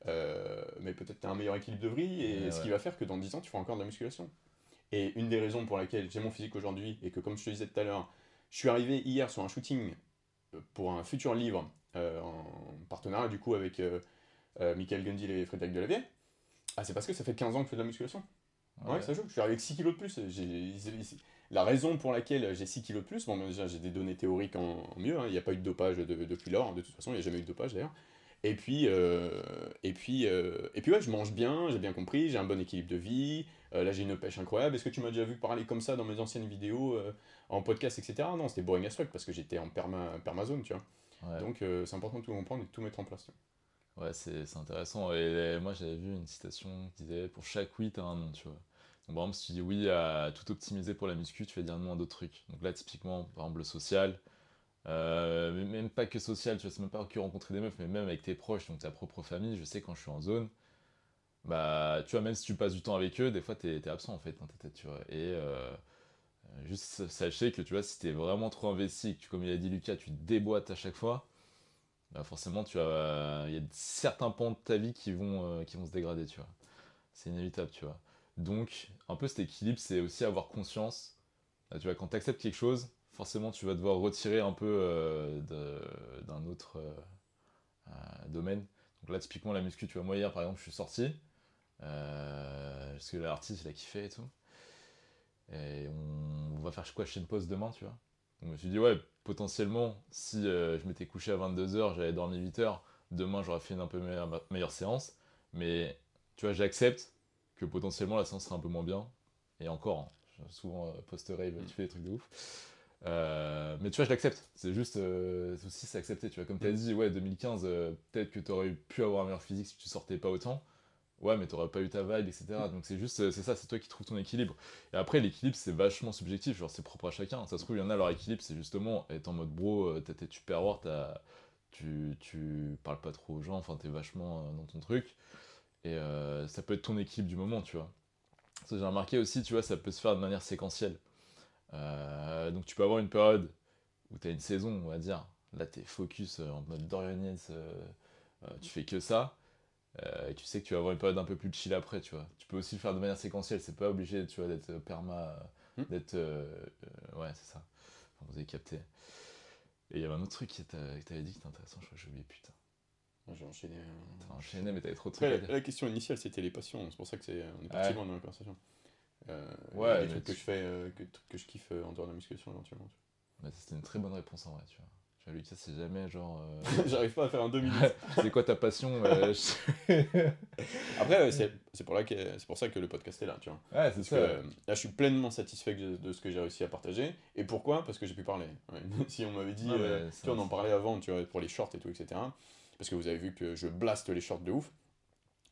Euh, mais peut-être tu as un meilleur équilibre de vrille, et ce qui va faire que dans 10 ans, tu feras encore de la musculation. Et une des raisons pour laquelle j'ai mon physique aujourd'hui, et que comme je te disais tout à l'heure, je suis arrivé hier sur un shooting euh, pour un futur livre, en partenariat du coup avec Michael Gundil et Frédéric Delavier, ah, c'est parce que ça fait 15 ans que je fais de la musculation. Ouais, ça joue. Je suis arrivé avec 6 kilos de plus. La raison pour laquelle j'ai 6 kilos de plus, bon, déjà j'ai des données théoriques en, mieux, hein. il n'y a pas eu de dopage depuis lors, de toute façon, il n'y a jamais eu de dopage d'ailleurs. Et puis, euh, et puis, euh, et puis ouais, je mange bien, j'ai bien compris, j'ai un bon équilibre de vie, euh, là j'ai une pêche incroyable. Est-ce que tu m'as déjà vu parler comme ça dans mes anciennes vidéos, en podcast, etc. Non, c'était boring as fuck parce que j'étais en perma, permazone, tu vois. Donc c'est important de tout comprendre et de tout mettre en place. Ouais, c'est intéressant. Et moi j'avais vu une citation qui disait pour chaque oui, t'as un nom, tu vois. Donc, par exemple, si tu dis oui à tout optimiser pour la muscu, tu vas dire non à d'autres trucs. Donc là, typiquement, par exemple, le social, euh, même pas que social, tu vois, c'est même pas que rencontrer des meufs, mais même avec tes proches, donc ta propre famille, je sais quand je suis en zone, bah, tu vois, même si tu passes du temps avec eux, des fois, t'es es absent, en fait, dans ta tête, tu vois. Et euh, juste sachez que, tu vois, si t'es vraiment trop investi, que, comme il a dit Lucas, tu déboîtes à chaque fois, bah forcément, tu as, il y a certains pans de ta vie qui vont, euh, qui vont se dégrader, tu vois. C'est inévitable, tu vois. Donc, un peu cet équilibre, c'est aussi avoir conscience. tu vois, quand tu acceptes quelque chose, forcément, tu vas devoir retirer un peu euh, d'un autre euh, domaine. Donc là, typiquement, la muscu, tu vois, moi hier, par exemple, je suis sorti. parce que l'artiste, il a kiffé et tout. Et on, va faire quoi chez une pause demain, tu vois. Donc, je me suis dit, ouais, potentiellement, si je m'étais couché à 22h, j'avais dormi 8h, demain, j'aurais fait une un peu meilleure, meilleure séance. Mais, tu vois, j'accepte que potentiellement la séance serait un peu moins bien. Et encore, hein, souvent euh, post-rave, tu fais des trucs de ouf. Euh, mais tu vois, je l'accepte. C'est juste euh, aussi c'est accepter. Tu vois, comme tu as dit, ouais, 2015, peut-être que tu aurais pu avoir un meilleur physique si tu sortais pas autant. Ouais, mais t'aurais pas eu ta vibe, etc. Donc c'est juste, c'est ça, c'est toi qui trouves ton équilibre. Et après, l'équilibre, c'est vachement subjectif, genre c'est propre à chacun. Ça se trouve, il y en a, leur équilibre, c'est justement être en mode bro, t'as tes super tu, tu parles pas trop aux gens, enfin t'es vachement dans ton truc. Et euh, ça peut être ton équipe du moment, tu vois. J'ai remarqué aussi, tu vois, ça peut se faire de manière séquentielle. Euh, donc tu peux avoir une période où tu as une saison, on va dire. Là, tu es focus euh, en mode Dorian tu fais que ça. Et tu sais que tu vas avoir une période un peu plus chill après, tu vois. Tu peux aussi le faire de manière séquentielle, c'est pas obligé, tu vois, d'être perma, hmm. d'être... ouais, c'est ça. vous avez capté. Et il y avait un autre truc que t'avais dit qui était intéressant, je crois que j'ai oublié, putain. J'ai enchaîné. Euh, T'as enchaîné, mais t'avais trop de trucs. la question initiale, c'était les passions. C'est pour ça que c'est, on est parti loin dans la conversation. Euh, ouais, des trucs que je fais, euh, que, que, je kiffe en dehors de la musculation éventuellement. Bah, c'était une très bonne réponse en vrai, tu vois. Vois, Lucas, c'est jamais genre. (laughs) J'arrive pas à faire un 2 minutes. (laughs) c'est quoi ta passion (laughs) Après, c'est, pour pour ça que le podcast est là, tu vois. Ouais, c'est ça. Que, là, je suis pleinement satisfait de, de ce que j'ai réussi à partager. Et pourquoi? Parce que j'ai pu parler. si on m'avait dit, tu vois, on en parlait avant, tu vois, pour les shorts et tout, etc parce que vous avez vu que je blaste les shorts de ouf.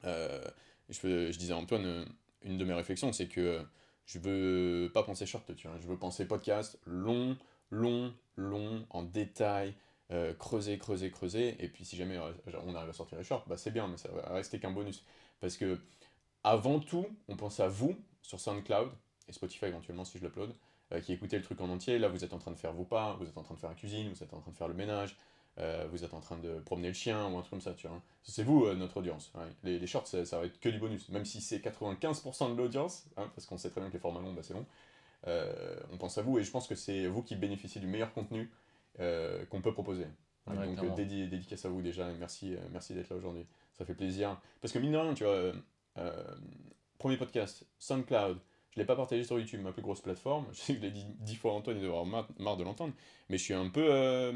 Euh, je, je, disais à Antoine, euh, une de mes réflexions, c'est que je veux pas penser short, tu vois, je veux penser podcast long, long, long, en détail, euh, creuser, creuser, creuser, et puis si jamais on arrive à sortir les shorts, bah c'est bien, mais ça va rester qu'un bonus. Parce que avant tout, on pense à vous sur SoundCloud, et Spotify éventuellement si je l'upload, euh, qui écoutez le truc en entier. Là, vous êtes en train de faire vos pas, vous êtes en train de faire la cuisine, vous êtes en train de faire le ménage, euh, vous êtes en train de promener le chien ou un truc comme ça, tu vois. C'est vous, euh, notre audience. ouais. Les, shorts, ça, ça va être que du bonus. Même si c'est 95% de l'audience, hein, parce qu'on sait très bien que les formats longs, bah, c'est long. Euh, on pense à vous et je pense que c'est vous qui bénéficiez du meilleur contenu euh, qu'on peut proposer. Ouais, Ouais, donc dédi- dédicace à vous déjà et merci, euh, merci d'être là aujourd'hui. Ça fait plaisir. Parce que mine de rien, tu vois, premier podcast, SoundCloud, je l'ai pas partagé sur YouTube, ma plus grosse plateforme. (laughs) Je sais que je l'ai dit dix fois à Antoine, il doit avoir marre, marre de l'entendre, mais je suis un peu, euh,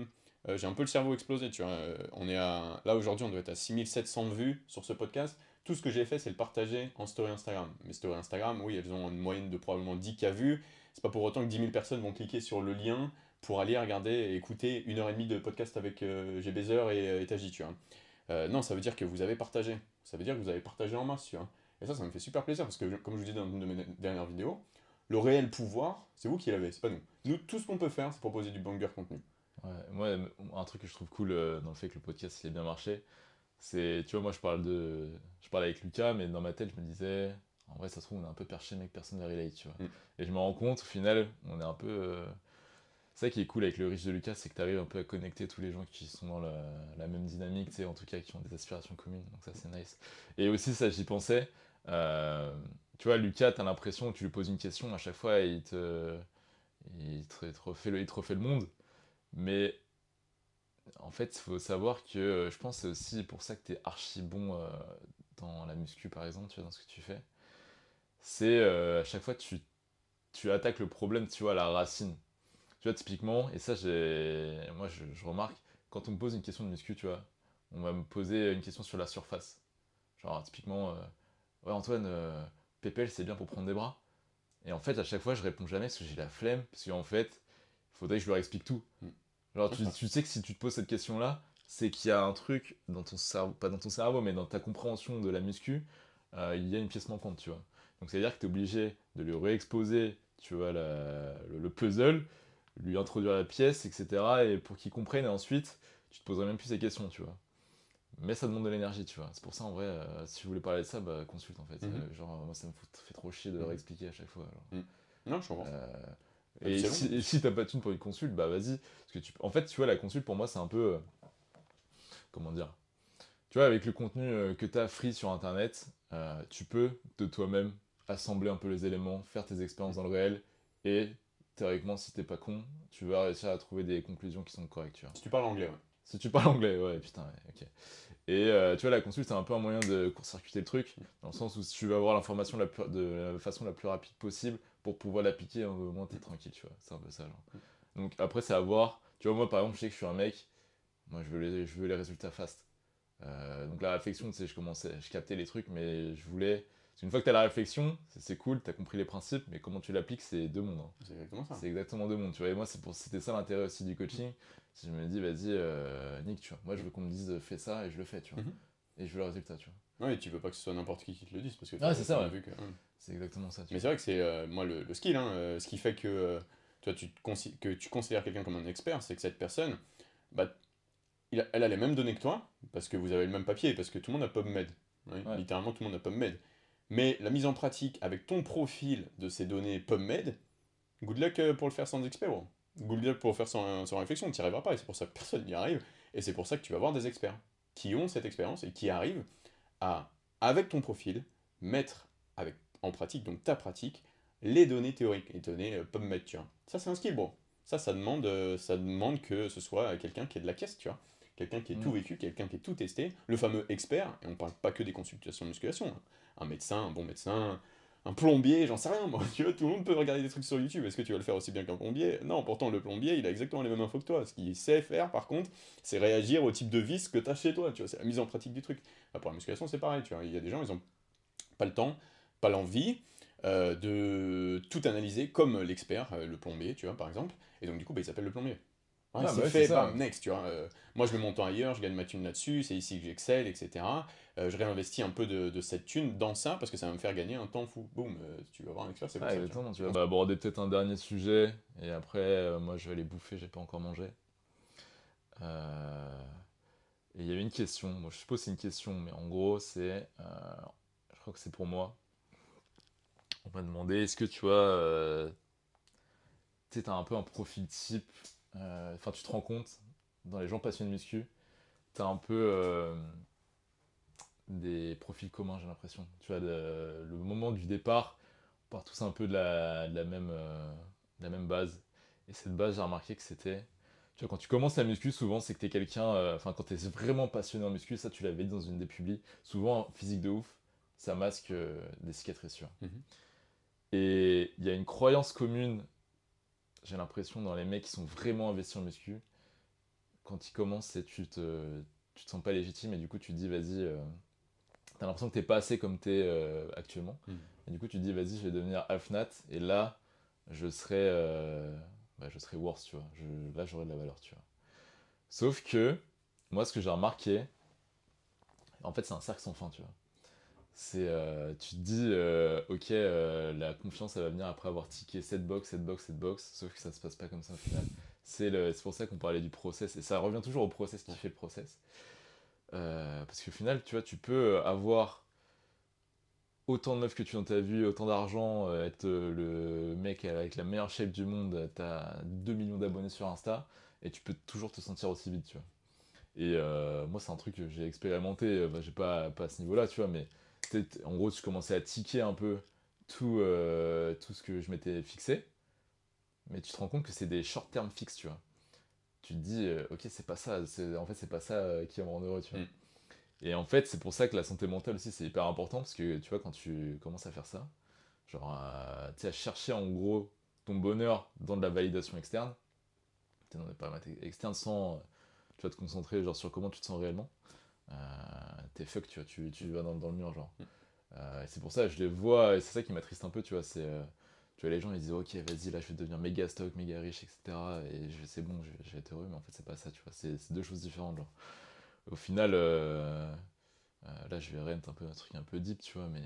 euh, j'ai un peu le cerveau explosé, tu vois. Euh, on est à, là aujourd'hui, on doit être à 6700 vues sur ce podcast. Tout ce que j'ai fait, c'est le partager en story Instagram. Mes stories Instagram, oui, elles ont une moyenne de probablement 10K vues. C'est pas pour autant que 10 000 personnes vont cliquer sur le lien pour aller regarder et écouter une heure et demie de podcast avec euh, et, euh, et tu vois. Euh, non, ça veut dire que vous avez partagé. Ça veut dire que vous avez partagé en masse, tu vois. Et ça, ça me fait super plaisir parce que, comme je vous disais dans une de mes dernières vidéos, le réel pouvoir, c'est vous qui l'avez, c'est pas nous. Nous, tout ce qu'on peut faire, c'est proposer du banger contenu. Ouais, moi, un truc que je trouve cool euh, dans le fait que le podcast il bien marché, c'est, tu vois, moi je parle de, je parle avec Lucas, mais dans ma tête je me disais, en vrai ça se trouve on est un peu perché mec, personne ne relate, tu vois. Mm. Et je me rends compte au final, on est un peu, euh, c'est ça qui est cool avec le riche de Lucas, c'est que tu arrives un peu à connecter tous les gens qui sont dans la, la même dynamique, tu sais, en tout cas qui ont des aspirations communes, donc ça c'est nice. Et aussi ça j'y pensais, euh, tu vois, Lucas, t'as l'impression que tu lui poses une question, à chaque fois il te, il te, il te refait le, il te refait le monde. Mais en fait, il faut savoir que euh, je pense que c'est aussi pour ça que tu es archi bon euh, dans la muscu, par exemple, tu vois, dans ce que tu fais. C'est euh, à chaque fois, tu, tu attaques le problème, tu vois, à la racine. Tu vois, typiquement, et ça, moi, je, remarque, quand on me pose une question de muscu, tu vois, on va me poser une question sur la surface. Genre, typiquement, euh, ouais, Antoine, euh, PPL, c'est bien pour prendre des bras. Et en fait, à chaque fois, je réponds jamais parce que j'ai la flemme, parce qu'en fait, il faudrait que je leur explique tout. Genre, tu, tu sais que si tu te poses cette question-là, c'est qu'il y a un truc dans ton cerveau, pas dans ton cerveau, mais dans ta compréhension de la muscu, euh, il y a une pièce manquante, tu vois. Donc, c'est-à-dire que tu es obligé de lui réexposer, tu vois, la- le, le puzzle, lui introduire la pièce, etc. Et pour qu'il comprenne, et ensuite, tu te poserais même plus ces questions, tu vois. Mais ça demande de l'énergie, tu vois. C'est pour ça, en vrai, euh, si vous voulez parler de ça, bah, consulte, en fait. Mhm. Euh, genre, moi, ça me fait trop chier de Mhm. réexpliquer à chaque fois. alors. Non, je comprends. Euh, et si, et si t'as pas de thune pour une consulte, bah vas-y. Parce que tu, en fait, tu vois, la consulte pour moi, c'est un peu. euh, comment dire Tu vois, avec le contenu que t'as free sur internet, euh, tu peux de toi-même assembler un peu les éléments, faire tes expériences dans le réel, et théoriquement, si t'es pas con, tu vas réussir à trouver des conclusions qui sont correctes, tu vois. Si tu parles anglais, ouais. Si tu parles anglais, ouais, putain, ouais, ok. Et euh, tu vois, la consulte, c'est un peu un moyen de court-circuiter le truc, dans le sens où tu vas avoir l'information de la façon la plus rapide possible pour pouvoir l'appliquer, au moins t'es tranquille, tu vois. C'est un peu ça, genre. Donc après, c'est à voir. Tu vois, moi, par exemple, je sais que je suis un mec, moi, je veux les, je veux les résultats fast. Euh, donc la réflexion, tu sais, je commençais, je captais les trucs, mais je voulais... qu'une fois que t'as la réflexion, c'est cool, t'as compris les principes, mais comment tu l'appliques, c'est deux mondes. hein. C'est exactement ça. C'est exactement deux mondes, tu vois. Et moi, c'était ça l'intérêt aussi du coaching. Si je me dis, vas-y, euh, Nick, tu vois, moi, je veux qu'on me dise, fais ça, et je le fais, tu vois. Mhm. Et je veux le résultat, tu vois. Ouais, et tu veux pas que ce soit n'importe qui qui te le dise parce que t'as- c'est ça, as ouais. que-. C'est exactement ça, tu Mais c'est vrai que c'est euh, moi le, le skill, hein, euh, ce qui fait que, toi, tu que tu considères quelqu'un comme un expert, c'est que cette personne, bah, il a- elle a les mêmes données que toi, parce que vous avez le même papier, parce que tout le monde a PubMed. Ouais. Littéralement, tout le monde a PubMed. Mais la mise en pratique avec ton profil de ces données PubMed, good luck euh, pour le faire sans expert. bro. Good luck pour le faire sans, sans réflexion, tu n'y arriveras pas, et c'est pour ça que personne n'y arrive. Et c'est pour ça que tu vas avoir des experts qui ont cette expérience et qui arrivent à, avec ton profil, mettre en pratique, donc ta pratique, les données théoriques, les données euh, PubMed, tu vois. Ça, c'est un skill. Ça, ça demande, euh, ça demande que ce soit quelqu'un qui est de la caisse, tu vois. Quelqu'un qui ait Mm. tout vécu, quelqu'un qui ait tout testé, le fameux expert, et on parle pas que des consultations de musculation, hein. un médecin, un bon médecin, un plombier, j'en sais rien, moi, (laughs) tu vois, tout le monde peut regarder des trucs sur YouTube, est-ce que tu vas le faire aussi bien qu'un plombier? Non, pourtant, le plombier, il a exactement les mêmes infos que toi, ce qu'il sait faire, par contre, c'est réagir au type de vis que tu as chez toi, tu vois, c'est la mise en pratique du truc. Bah, pour la musculation, c'est pareil, tu vois, il y a des gens, ils ont pas le temps, pas l'envie euh, de tout analyser comme l'expert, euh, le plombier, tu vois, par exemple. Et donc, du coup, bah, il s'appelle le plombier. Ouais, Ah, c'est bah fait, ça. bam, next, tu vois. Euh, moi, je mets mon temps ailleurs, je gagne ma thune là-dessus, c'est ici que j'excelle, etc. Euh, je réinvestis un peu de, de cette thune dans ça parce que ça va me faire gagner un temps fou. Boum, euh, tu vas voir un expert, c'est pour Ah, tu vas bah, aborder peut-être un dernier sujet, et après, euh, moi, je vais aller bouffer, j'ai pas encore mangé. Euh, Et il y avait une question, moi, je suppose que c'est une question, mais en gros, c'est, euh, je crois que c'est pour moi. on m'a demandé est-ce que tu vois, euh, tu sais, un peu un profil type, enfin, tu te rends compte, dans les gens passionnés de muscu, tu as un peu euh, des profils communs, j'ai l'impression. Tu vois, le, le moment du départ, on part tous un peu de la, de la même, euh, de la même base. Et cette base, j'ai remarqué que c'était. Tu vois, quand tu commences la muscu, souvent, c'est que tu es quelqu'un. euh, Enfin, quand tu es vraiment passionné en muscu, ça, tu l'avais dit dans une des publis. Souvent, physique de ouf, ça masque euh, des cicatrices. Mhm. Et il y a une croyance commune, j'ai l'impression, dans les mecs qui sont vraiment investis en muscu. Quand ils commencent, c'est tu te, tu te sens pas légitime et du coup, tu te dis, vas-y. euh, T'as l'impression que t'es pas assez comme t'es euh, actuellement. Mhm. Et du coup, tu te dis, vas-y, je vais devenir half nat. Et là, je serai, euh, bah, je serai worse, tu vois. Je- là, j'aurai de la valeur, tu vois. Sauf que, moi, ce que j'ai remarqué, en fait, c'est un cercle sans fin, tu vois. C'est, euh, tu te dis, euh, ok, euh, la confiance, elle va venir après avoir tické cette box, cette box, cette box. Sauf que ça se passe pas comme ça au final. C'est le- c'est pour ça qu'on parlait du process. Et ça revient toujours au process qui fait le process. Parce qu'au final, tu vois, tu peux avoir autant de meufs que tu dans ta vie, autant d'argent, être le mec avec la meilleure shape du monde, t'as 2 millions d'abonnés sur Insta, et tu peux toujours te sentir aussi vite, tu vois. Et moi, c'est un truc que j'ai expérimenté, bah, j'ai pas, pas à ce niveau-là, tu vois, mais en gros, je commençais à ticker un peu tout, euh, tout ce que je m'étais fixé, mais tu te rends compte que c'est des short-term fixes, tu vois. Tu te dis, euh, ok, c'est pas ça, en fait, c'est pas ça euh, qui va me rendre heureux, tu vois. Mm. Et en fait, c'est pour ça que la santé mentale aussi, c'est hyper important, parce que tu vois, quand tu commences à faire ça, genre, à, tu sais, à chercher en gros ton bonheur dans de la validation externe, dans des paramètres externes sans, tu vas te concentrer genre sur comment tu te sens réellement, t'es fuck, tu vois, tu, tu vas dans, dans le mur, genre. Mm. Euh, et c'est pour ça, je les vois, et c'est ça qui m'attriste un peu, tu vois, c'est... euh, tu vois, les gens, ils disent, ok, vas-y, là, je vais devenir méga stock, méga riche, etc. Et c'est bon, je, je vais être heureux, mais en fait, c'est pas ça, tu vois, c'est c'est deux choses différentes, genre. Au final, euh, euh, là, je vais rent un peu un truc un peu deep, tu vois, mais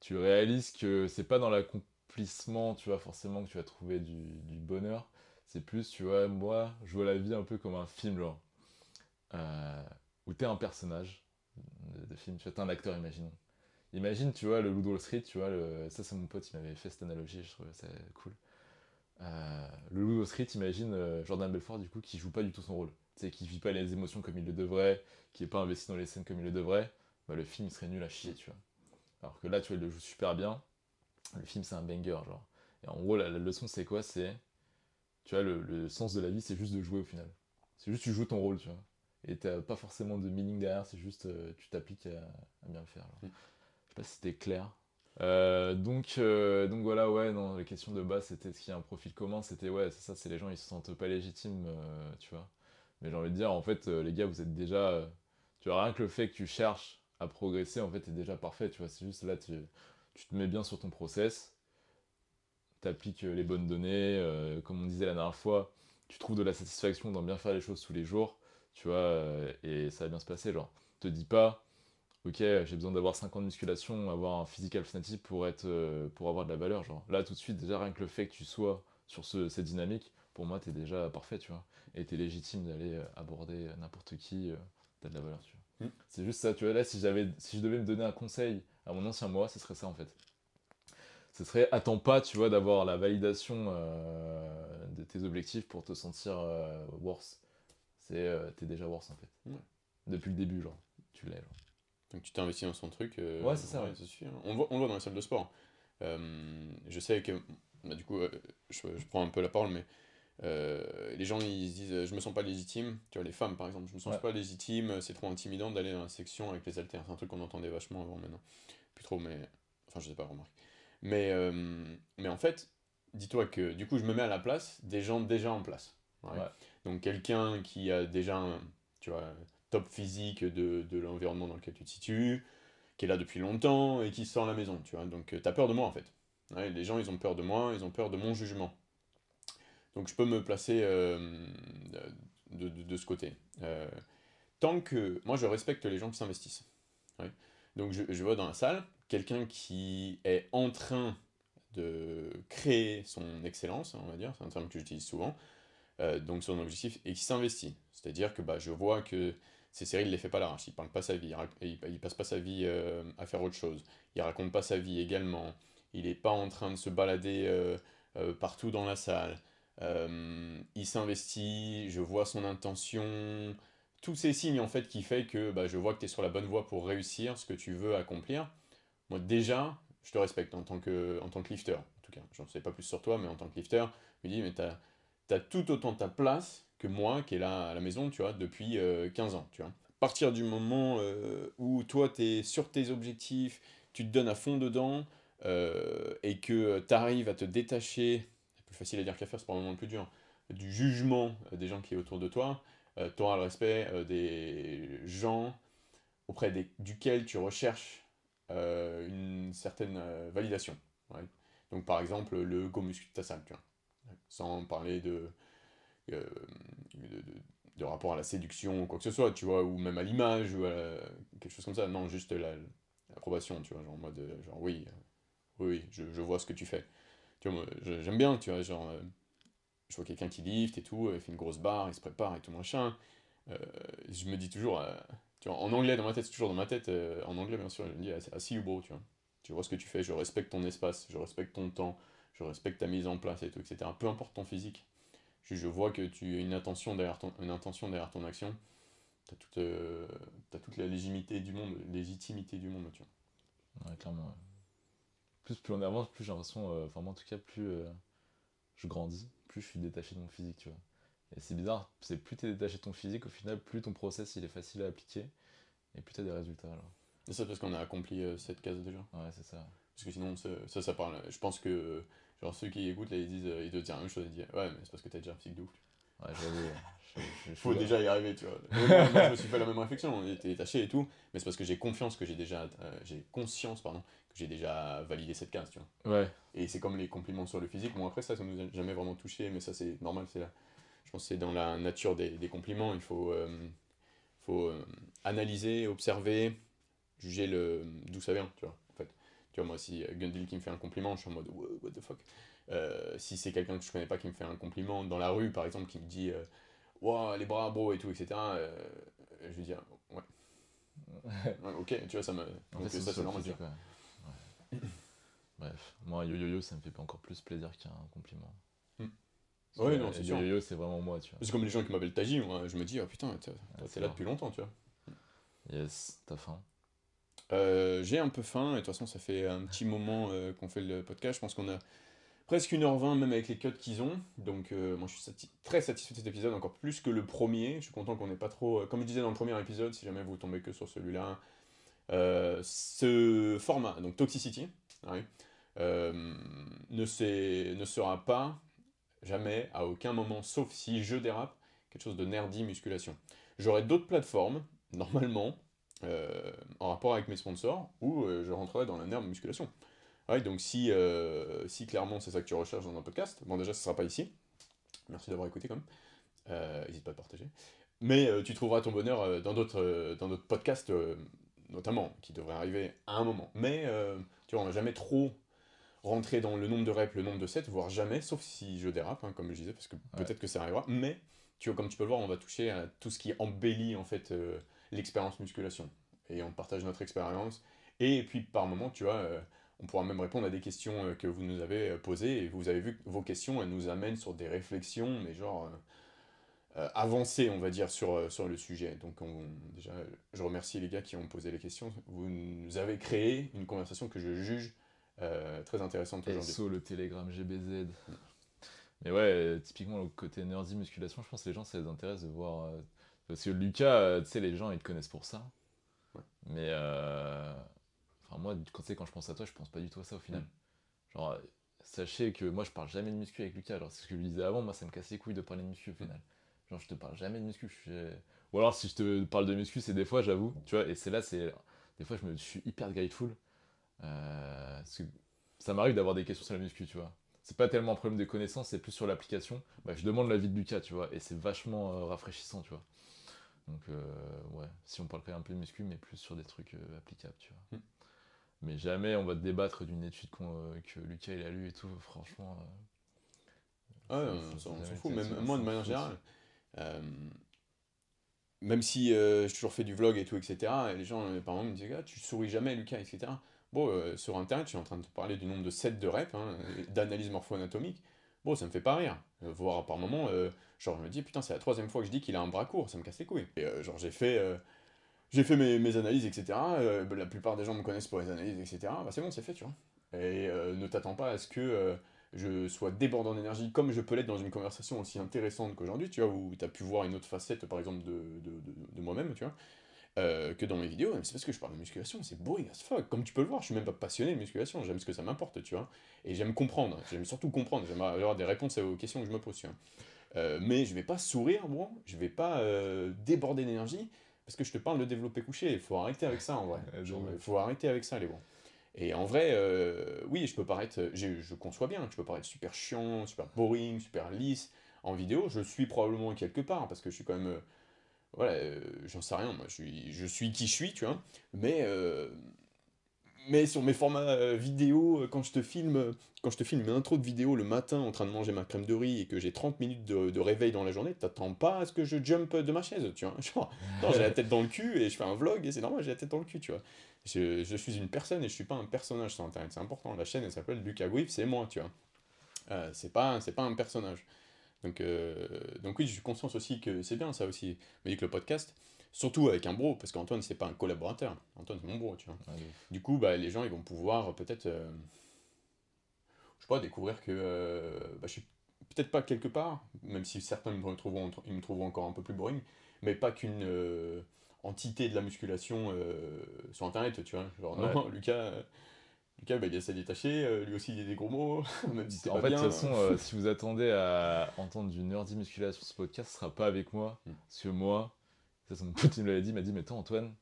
tu réalises que c'est pas dans l'accomplissement, tu vois, forcément que tu vas trouver du, du bonheur. C'est plus, tu vois, moi, je vois la vie un peu comme un film, genre, euh, où t'es un personnage de, film, tu vois, t'es un acteur, imaginons. Imagine, tu vois, le Loup de Wall Street, tu vois, le... ça, c'est mon pote, il m'avait fait cette analogie, je trouvais ça cool. Euh, le Loup de Wall Street, imagine euh, Jordan Belfort, du coup, qui joue pas du tout son rôle. Tu sais, qui vit pas les émotions comme il le devrait, qui est pas investi dans les scènes comme il le devrait, bah, le film il serait nul à chier, tu vois. Alors que là, tu vois, il le joue super bien. Le film, c'est un banger, genre. Et en gros, la, la leçon, c'est quoi? C'est, tu vois, le, le sens de la vie, c'est juste de jouer au final. C'est juste tu joues ton rôle, tu vois. Et t'as pas forcément de meaning derrière, c'est juste euh, tu t'appliques à, à bien le faire. genre. Mm. Je sais pas si c'était clair. Euh, donc, euh, donc voilà, ouais, non, la question de base, c'était ce qu'il y a un profil commun, c'était ouais, c'est ça, c'est les gens, ils se sentent pas légitimes, euh, tu vois. Mais j'ai envie de dire, en fait, les gars, vous êtes déjà. tu vois, rien que le fait que tu cherches à progresser, en fait, t'es déjà parfait, tu vois. C'est juste là, tu, tu te mets bien sur ton process, t'appliques les bonnes données, comme on disait la dernière fois, tu trouves de la satisfaction dans bien faire les choses tous les jours, tu vois, euh, et ça va bien se passer. Genre, te dis pas, ok, j'ai besoin d'avoir 5 ans de musculation, avoir un physical fnatic pour, être, euh, pour avoir de la valeur. Genre, là, tout de suite, déjà, rien que le fait que tu sois sur ce, cette dynamique, pour moi, t'es déjà parfait, tu vois. Et t'es légitime d'aller euh, aborder n'importe qui, euh, t'as de la valeur, tu vois. Mm. C'est juste ça, tu vois. Là, si, j'avais, si je devais me donner un conseil à mon ancien moi, ce serait ça, en fait. Ce serait, attends pas, tu vois, d'avoir la validation euh, de tes objectifs pour te sentir worse. C'est, euh, t'es déjà worse, en fait. Ouais. Depuis le début, genre. Tu l'es, genre. Donc tu t'es investi dans son truc. euh, Ouais, c'est ça, ouais. suffit, hein. On, le voit, on voit dans les salles de sport. Euh, je sais que, bah, du coup, je, je prends un peu la parole, mais les gens ils se disent je me sens pas légitime. Tu vois, les femmes par exemple, je me sens Ouais. pas légitime, c'est trop intimidant d'aller dans la section avec les haltères. C'est un truc qu'on entendait vachement avant maintenant. Plus trop, mais. Enfin, je sais pas, remarque. Mais, mais en fait, dis-toi que du coup, je me mets à la place des gens déjà en place. Ouais. Donc, quelqu'un qui a déjà un, tu vois, top physique de, de l'environnement dans lequel tu te situes, qui est là depuis longtemps et qui sort la maison, tu vois. Donc, tu as peur de moi en fait. Les gens, ils ont peur de moi, ils ont peur de mon jugement. Donc, je peux me placer euh, de, de- ce côté. Euh, tant que. Moi, je respecte les gens qui s'investissent. Donc, je, je vois dans la salle quelqu'un qui est en train de créer son excellence, on va dire, c'est un terme que j'utilise souvent, euh, donc son objectif, et qui s'investit. C'est-à-dire que bah, je vois que ces séries, il ne les fait pas à l'arrache, il parle pas sa vie, il, il, passe pas sa vie euh, à faire autre chose, il raconte pas sa vie également, il n'est pas en train de se balader euh, partout dans la salle. Il s'investit, je vois son intention, tous ces signes en fait qui fait que bah, je vois que tu es sur la bonne voie pour réussir ce que tu veux accomplir. Moi déjà, je te respecte en tant que, en tant que lifter. En tout cas, j'en sais pas plus sur toi, mais en tant que lifter, je me dis, mais tu as, tout autant ta place que moi qui est là à la maison, tu vois, depuis 15 ans, tu vois. À partir du moment où toi, tu es sur tes objectifs, tu te donnes à fond dedans, euh, et que tu arrives à te détacher, c'est plus facile à dire qu'à faire, c'est probablement le plus dur, du jugement des gens qui est autour de toi, euh, tu auras le respect euh, des gens auprès des, duquel tu recherches une certaine validation. Donc par exemple le go de ta salle, tu vois. Sans parler de, de, de, rapport à la séduction ou quoi que ce soit, tu vois, ou même à l'image, ou quelque chose comme ça. Non, juste l'approbation, tu vois, genre en mode, genre oui, oui, je, je, vois ce que tu fais. Tu vois, j'aime bien, tu vois, genre, euh, je vois quelqu'un qui lift et tout, il fait une grosse barre, il se prépare et tout machin. Euh, je me dis toujours, euh, tu vois, en anglais dans ma tête, c'est toujours dans ma tête, en anglais bien sûr, je me dis, ah, see you tu vois. Tu vois ce que tu fais, je respecte ton espace, je respecte ton temps, je respecte ta mise en place et tout, etc. Peu importe ton physique. Je, je vois que tu as une intention derrière ton, une intention derrière ton action. Tu as, toute, as toute la légitimité du monde, légitimité du monde, tu vois. Ouais, clairement plus, plus on avance, plus j'ai l'impression, euh, enfin, moi en tout cas, plus euh, je grandis, plus je suis détaché de mon physique, tu vois. Et c'est bizarre, c'est plus t'es détaché de ton physique, au final, plus ton process il est facile à appliquer, et plus t'as des résultats. Alors. Et ça parce qu'on a accompli euh, cette case déjà Ouais, c'est ça. Parce que sinon, ça, ça, parle. Je pense que, genre, ceux qui écoutent, là, ils disent, ils te disent la même chose, ils disent, ouais, mais c'est parce que t'as déjà un physique de ouf. Ouais, j'avoue. Il faut déjà y arriver, tu vois. (laughs) moi, je me suis fait la même réflexion, on était détaché et tout, mais c'est parce que j'ai confiance que j'ai déjà, j'ai conscience, pardon, j'ai déjà validé cette case, tu vois. Ouais. Et c'est comme les compliments sur le physique. Bon, après, ça, ça nous a jamais vraiment touché, mais ça, c'est normal. c'est Je pense que c'est dans la nature des, des compliments. Il faut, euh, faut euh, analyser, observer, juger le d'où ça vient, tu vois. Tu vois, moi, si Gundil qui me fait un compliment, je suis en mode, what the fuck. Euh, si c'est quelqu'un que je connais pas qui me fait un compliment dans la rue, par exemple, qui me dit, wow, les bras, bro, et tout, etc., je vais dire, (laughs) ouais. ok, tu vois, ça me. Donc, ça, c'est normal. (coughs) Bref, moi, yo-yo-yo, ça me fait encore plus plaisir qu'un compliment. Hmm. Oui, non, c'est sûr. Yo-yo, c'est vraiment moi, tu vois. C'est comme les gens qui m'appellent Taji, moi, je me dis, oh putain, t'es là depuis longtemps, tu vois. Yes, t'as faim euh, J'ai un peu faim, et de toute façon, ça fait un petit moment euh, qu'on fait le podcast. Je pense qu'on a presque 1h20, même avec les cuts qu'ils ont. Donc, euh, moi, je suis très satisfait de cet épisode, encore plus que le premier. Je suis content qu'on n'ait pas trop. Comme je disais dans le premier épisode, si jamais vous tombez que sur celui-là, ce format, donc Toxicity, ne sera pas jamais, à aucun moment, sauf si je dérape, quelque chose de nerdy musculation. J'aurai d'autres plateformes, normalement, euh, en rapport avec mes sponsors, où je rentrerai dans la nerd musculation. donc si, si clairement c'est ça que tu recherches dans un podcast, bon déjà ce sera pas ici, merci d'avoir écouté quand même, n'hésite pas à partager, mais tu trouveras ton bonheur dans d'autres podcasts notamment, qui devrait arriver à un moment. Mais, euh, tu vois, on n'a jamais trop rentré dans le nombre de reps, le nombre de sets, voire jamais, sauf si je dérape, hein, comme je disais, parce que peut-être que ça arrivera. Mais, tu vois, comme tu peux le voir, on va toucher à tout ce qui embellit, en fait, euh, l'expérience musculation. Et on partage notre expérience. Et puis, par moment, tu vois, euh, on pourra même répondre à des questions que vous nous avez posées. Et vous avez vu que vos questions, elles nous amènent sur des réflexions, mais genre euh, avancé, on va dire, sur, euh, sur le sujet. Donc, déjà, je remercie les gars qui ont posé les questions. Vous nous avez créé une conversation que je juge euh, très intéressante aujourd'hui. SO, le Telegram GBZ. Mais ouais, typiquement, le côté nerdy musculation, je pense que les gens, ça les intéresse de voir. Parce que Lucas, tu sais, les gens, ils te connaissent pour ça. Mais. Enfin, moi, quand, quand je pense à toi, je pense pas du tout à ça au final. Genre, sachez que moi, je parle jamais de muscu avec Lucas. Alors, c'est ce que je lui disais avant, moi, ça me casse les couilles de parler de muscu au final. Genre, je te parle jamais de muscu. Ou alors, si je te parle de muscu, c'est des fois, j'avoue, tu vois, et c'est là, c'est. Des fois, je me suis hyper grateful. Euh, ça m'arrive d'avoir des questions sur la muscu, tu vois. C'est pas tellement un problème de connaissance, c'est plus sur l'application. Bah, je demande l'avis de Lucas, tu vois, et c'est vachement euh, rafraîchissant, tu vois. Donc, euh, ouais, si on parle quand même un peu de muscu, mais plus sur des trucs applicables, tu vois. Hmm. Mais jamais on va débattre d'une étude que Lucas il a lu et tout, franchement. Ah, on s'en fout, même moi de manière générale. (laughs) Euh, même si euh, j'ai toujours fait du vlog et tout, etc., et les gens, euh, par exemple, me disent ah, Tu souris jamais, Lucas, etc. Bon, euh, sur internet, je suis en train de te parler du nombre de sets de reps, hein, d'analyse morpho-anatomique. Bon, ça me fait pas rire. Euh, voir par moment, euh, genre, je me dis, putain, c'est la troisième fois que je dis qu'il a un bras court, ça me casse les couilles. Et euh, genre, j'ai fait, euh, fait mes, analyses, etc. euh, la plupart des gens me connaissent pour les analyses, etc. Bah, c'est bon, c'est fait, tu vois. Et ne t'attends pas à ce que je sois débordant d'énergie comme je peux l'être dans une conversation aussi intéressante qu'aujourd'hui, tu vois, où tu as pu voir une autre facette, par exemple, de, moi-même, tu vois, que dans mes vidéos. C'est parce que je parle de musculation, c'est boring as fuck. Comme tu peux le voir, je suis même pas passionné de musculation, j'aime ce que ça m'apporte, tu vois. Et j'aime comprendre, j'aime surtout comprendre, j'aime avoir des réponses aux questions que je me pose, tu vois. Euh, mais je vais pas sourire, bro, je vais pas euh, déborder d'énergie, parce que je te parle de développer couché, il faut arrêter avec ça en vrai. Il faut arrêter avec ça, les bons. Et en vrai, euh, oui, je peux paraître, je conçois bien, je peux paraître super chiant, super boring, super lisse en vidéo. Je suis probablement quelque part parce que je suis quand même, voilà, j'en sais rien, moi, je suis, je suis qui je suis, tu vois. Mais, mais sur mes formats euh, vidéo, euh, quand je te filme, euh, quand je te filme une intro de vidéo le matin en train de manger ma crème de riz et que j'ai 30 minutes de, réveil dans la journée, t'attends pas à ce que je jump de ma chaise, tu vois. (laughs) J'ai la tête dans le cul et je fais un vlog et c'est normal, j'ai la tête dans le cul, tu vois. Je, je suis une personne et je suis pas un personnage sur internet, c'est important. La chaîne elle s'appelle Lucas Guip, c'est moi, tu vois. C'est pas, pas un personnage. Donc, donc oui, j'ai conscience aussi que c'est bien ça aussi. Mais que le podcast, surtout avec un bro, parce qu'Antoine c'est pas un collaborateur, Antoine c'est mon bro, tu vois. Du coup, bah, les gens ils vont pouvoir euh, peut-être, euh, je sais pas, découvrir que euh, bah, je suis peut-être pas quelque part, même si certains ils me trouveront, ils me trouveront encore un peu plus boring, mais pas qu'une euh, entité de la musculation sur internet, tu vois. Genre, non, Lucas, euh, Lucas bah, il essaie de détacher, euh, lui aussi il a des gros mots, (laughs) même si En pas fait, de toute façon, euh, si vous attendez à entendre du nerdy musculation sur ce podcast, ce sera pas avec moi. Mm. Parce que moi, ça, c'est mon (laughs) pote, il me l'avait dit, il m'a dit, mais toi, Antoine,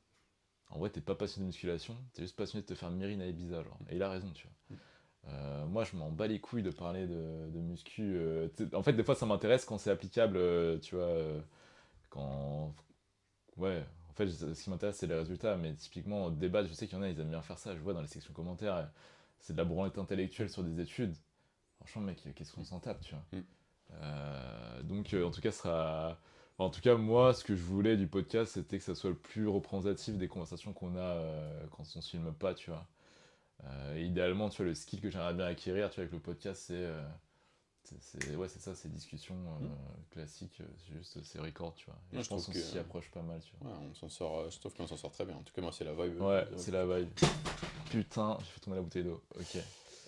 en vrai, t'es pas passionné de musculation, t'es juste passionné de te faire Mirin à Ibiza, genre. Et il a raison, tu vois. Euh, moi, je m'en bats les couilles de parler de, de muscu. euh, en fait, des fois, ça m'intéresse quand c'est applicable, euh, tu vois, quand... Ouais, en fait, ce qui m'intéresse, c'est les résultats, mais typiquement, débattre, je sais qu'il y en a, ils aiment bien faire ça, je vois dans les sections commentaires, c'est de la branlette intellectuelle sur des études. Franchement, mec, qu'est-ce qu'on s'en tape, tu vois. Mm. Donc, en tout cas, ce sera... en tout cas, moi, ce que je voulais du podcast, c'était que ça soit le plus représentatif des conversations qu'on a euh, quand on se filme pas, tu vois. Euh, idéalement, tu vois, le skill que j'aimerais bien acquérir, tu vois, avec le podcast, c'est... euh, c'est- ouais, c'est ça, c'est discussion euh, classique, euh, c'est juste, c'est record, tu vois. Et je pense qu'on s'y approche pas mal, tu vois. Ouais, on s'en sort, je trouve qu'on s'en sort très bien. En tout cas, moi, c'est la vibe. Ouais, c'est la vibe. Putain, j'ai fait tomber la bouteille d'eau. Ok.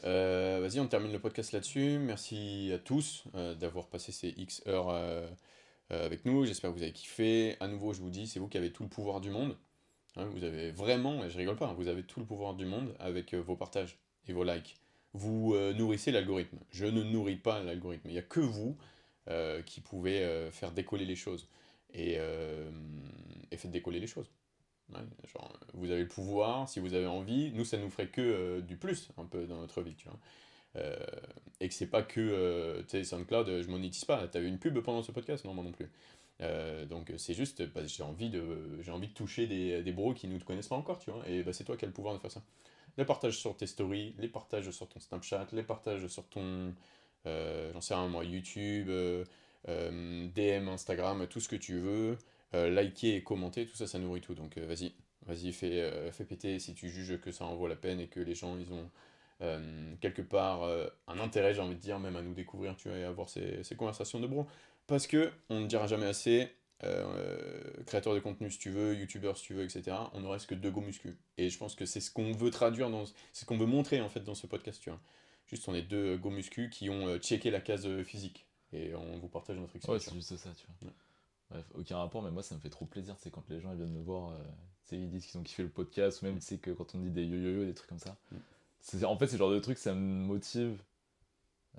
Vas-y, on termine le podcast là-dessus. Merci à tous d'avoir passé ces X heures avec nous. J'espère que vous avez kiffé. À nouveau, je vous dis, c'est vous qui avez tout le pouvoir du monde. Hein, vous avez vraiment, et je rigole pas, hein, vous avez tout le pouvoir du monde avec euh, vos partages et vos likes. Vous euh, nourrissez l'algorithme. Je ne nourris pas l'algorithme. Il n'y a que vous euh, qui pouvez euh, faire décoller les choses. Et, euh, faites décoller les choses. Vous avez le pouvoir, si vous avez envie, nous ça nous ferait que euh, du plus un peu dans notre vie, tu vois. Euh, et que c'est pas que, euh, tu sais, SoundCloud, euh, je monétise pas. T'as eu une pub pendant ce podcast? Non, moi non plus. Donc c'est juste que j'ai envie de, j'ai envie de toucher des, des bros qui nous connaissent pas encore, tu vois. Et bah, c'est toi qui as le pouvoir de faire ça. Les partages sur tes stories, les partages sur ton Snapchat, les partages sur ton, j'en sais rien moi, YouTube, DM, Instagram, tout ce que tu veux. Liker et commenter, tout ça, ça nourrit tout. Donc vas-y, vas-y, fais, fais péter si tu juges que ça en vaut la peine et que les gens, ils ont euh, quelque part euh, un intérêt, j'ai envie de dire, même à nous découvrir, tu vois, et avoir ces, ces conversations de bro. Parce que, on ne dira jamais assez, euh, créateur de contenu si tu veux, youtubeur si tu veux, etc., on ne reste que deux go muscu. Et je pense que c'est ce qu'on veut traduire, dans, c'est ce qu'on veut montrer en fait dans ce podcast, tu vois. Juste, on est deux go muscu qui ont checké la case physique. Et on vous partage notre Ouais, expérience. c'est juste ça, tu vois. Ouais. Bref, aucun rapport, mais moi ça me fait trop plaisir, c'est quand les gens ils viennent me voir, euh, ils disent qu'ils ont kiffé le podcast, ou même, sais, que quand on dit des yo-yo-yo, des trucs comme ça. Mm. En fait, le genre de truc, ça me motive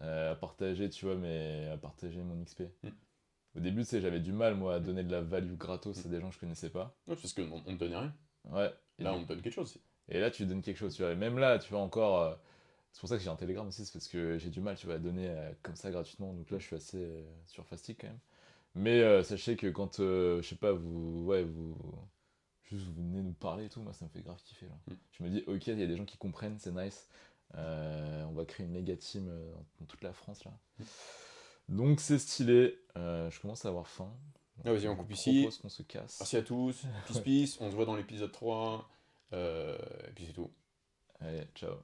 euh, à partager, tu vois, mais à partager mon XP. Mm. Au début, tu sais, j'avais du mal, moi, à donner de la value gratos à des gens que je connaissais pas. Ouais, parce qu'on on ne donnait rien. Ouais. Et Là, on te donne quelque chose. Et là, tu donnes quelque chose, tu vois. Et même là, tu vois, encore. euh, c'est pour ça que j'ai un Telegram aussi, c'est parce que j'ai du mal, tu vois, à donner euh, comme ça gratuitement. Donc là, je suis assez euh, surfastique quand même. Mais sachez que quand, je sais pas, vous. Ouais, vous. Juste vous venez nous parler et tout, moi ça me fait grave kiffer. Là. Mm. Je me dis, ok, il y a des gens qui comprennent, c'est nice. Euh, on va créer une méga team euh, dans toute la France là. Mm. Donc c'est stylé. Euh, je commence à avoir faim. Ah, vas-y, on coupe ici. qu'on se casse. Merci à tous. (laughs) Peace, peace. On se voit dans l'épisode 3. Euh, et puis c'est tout. Allez, ciao.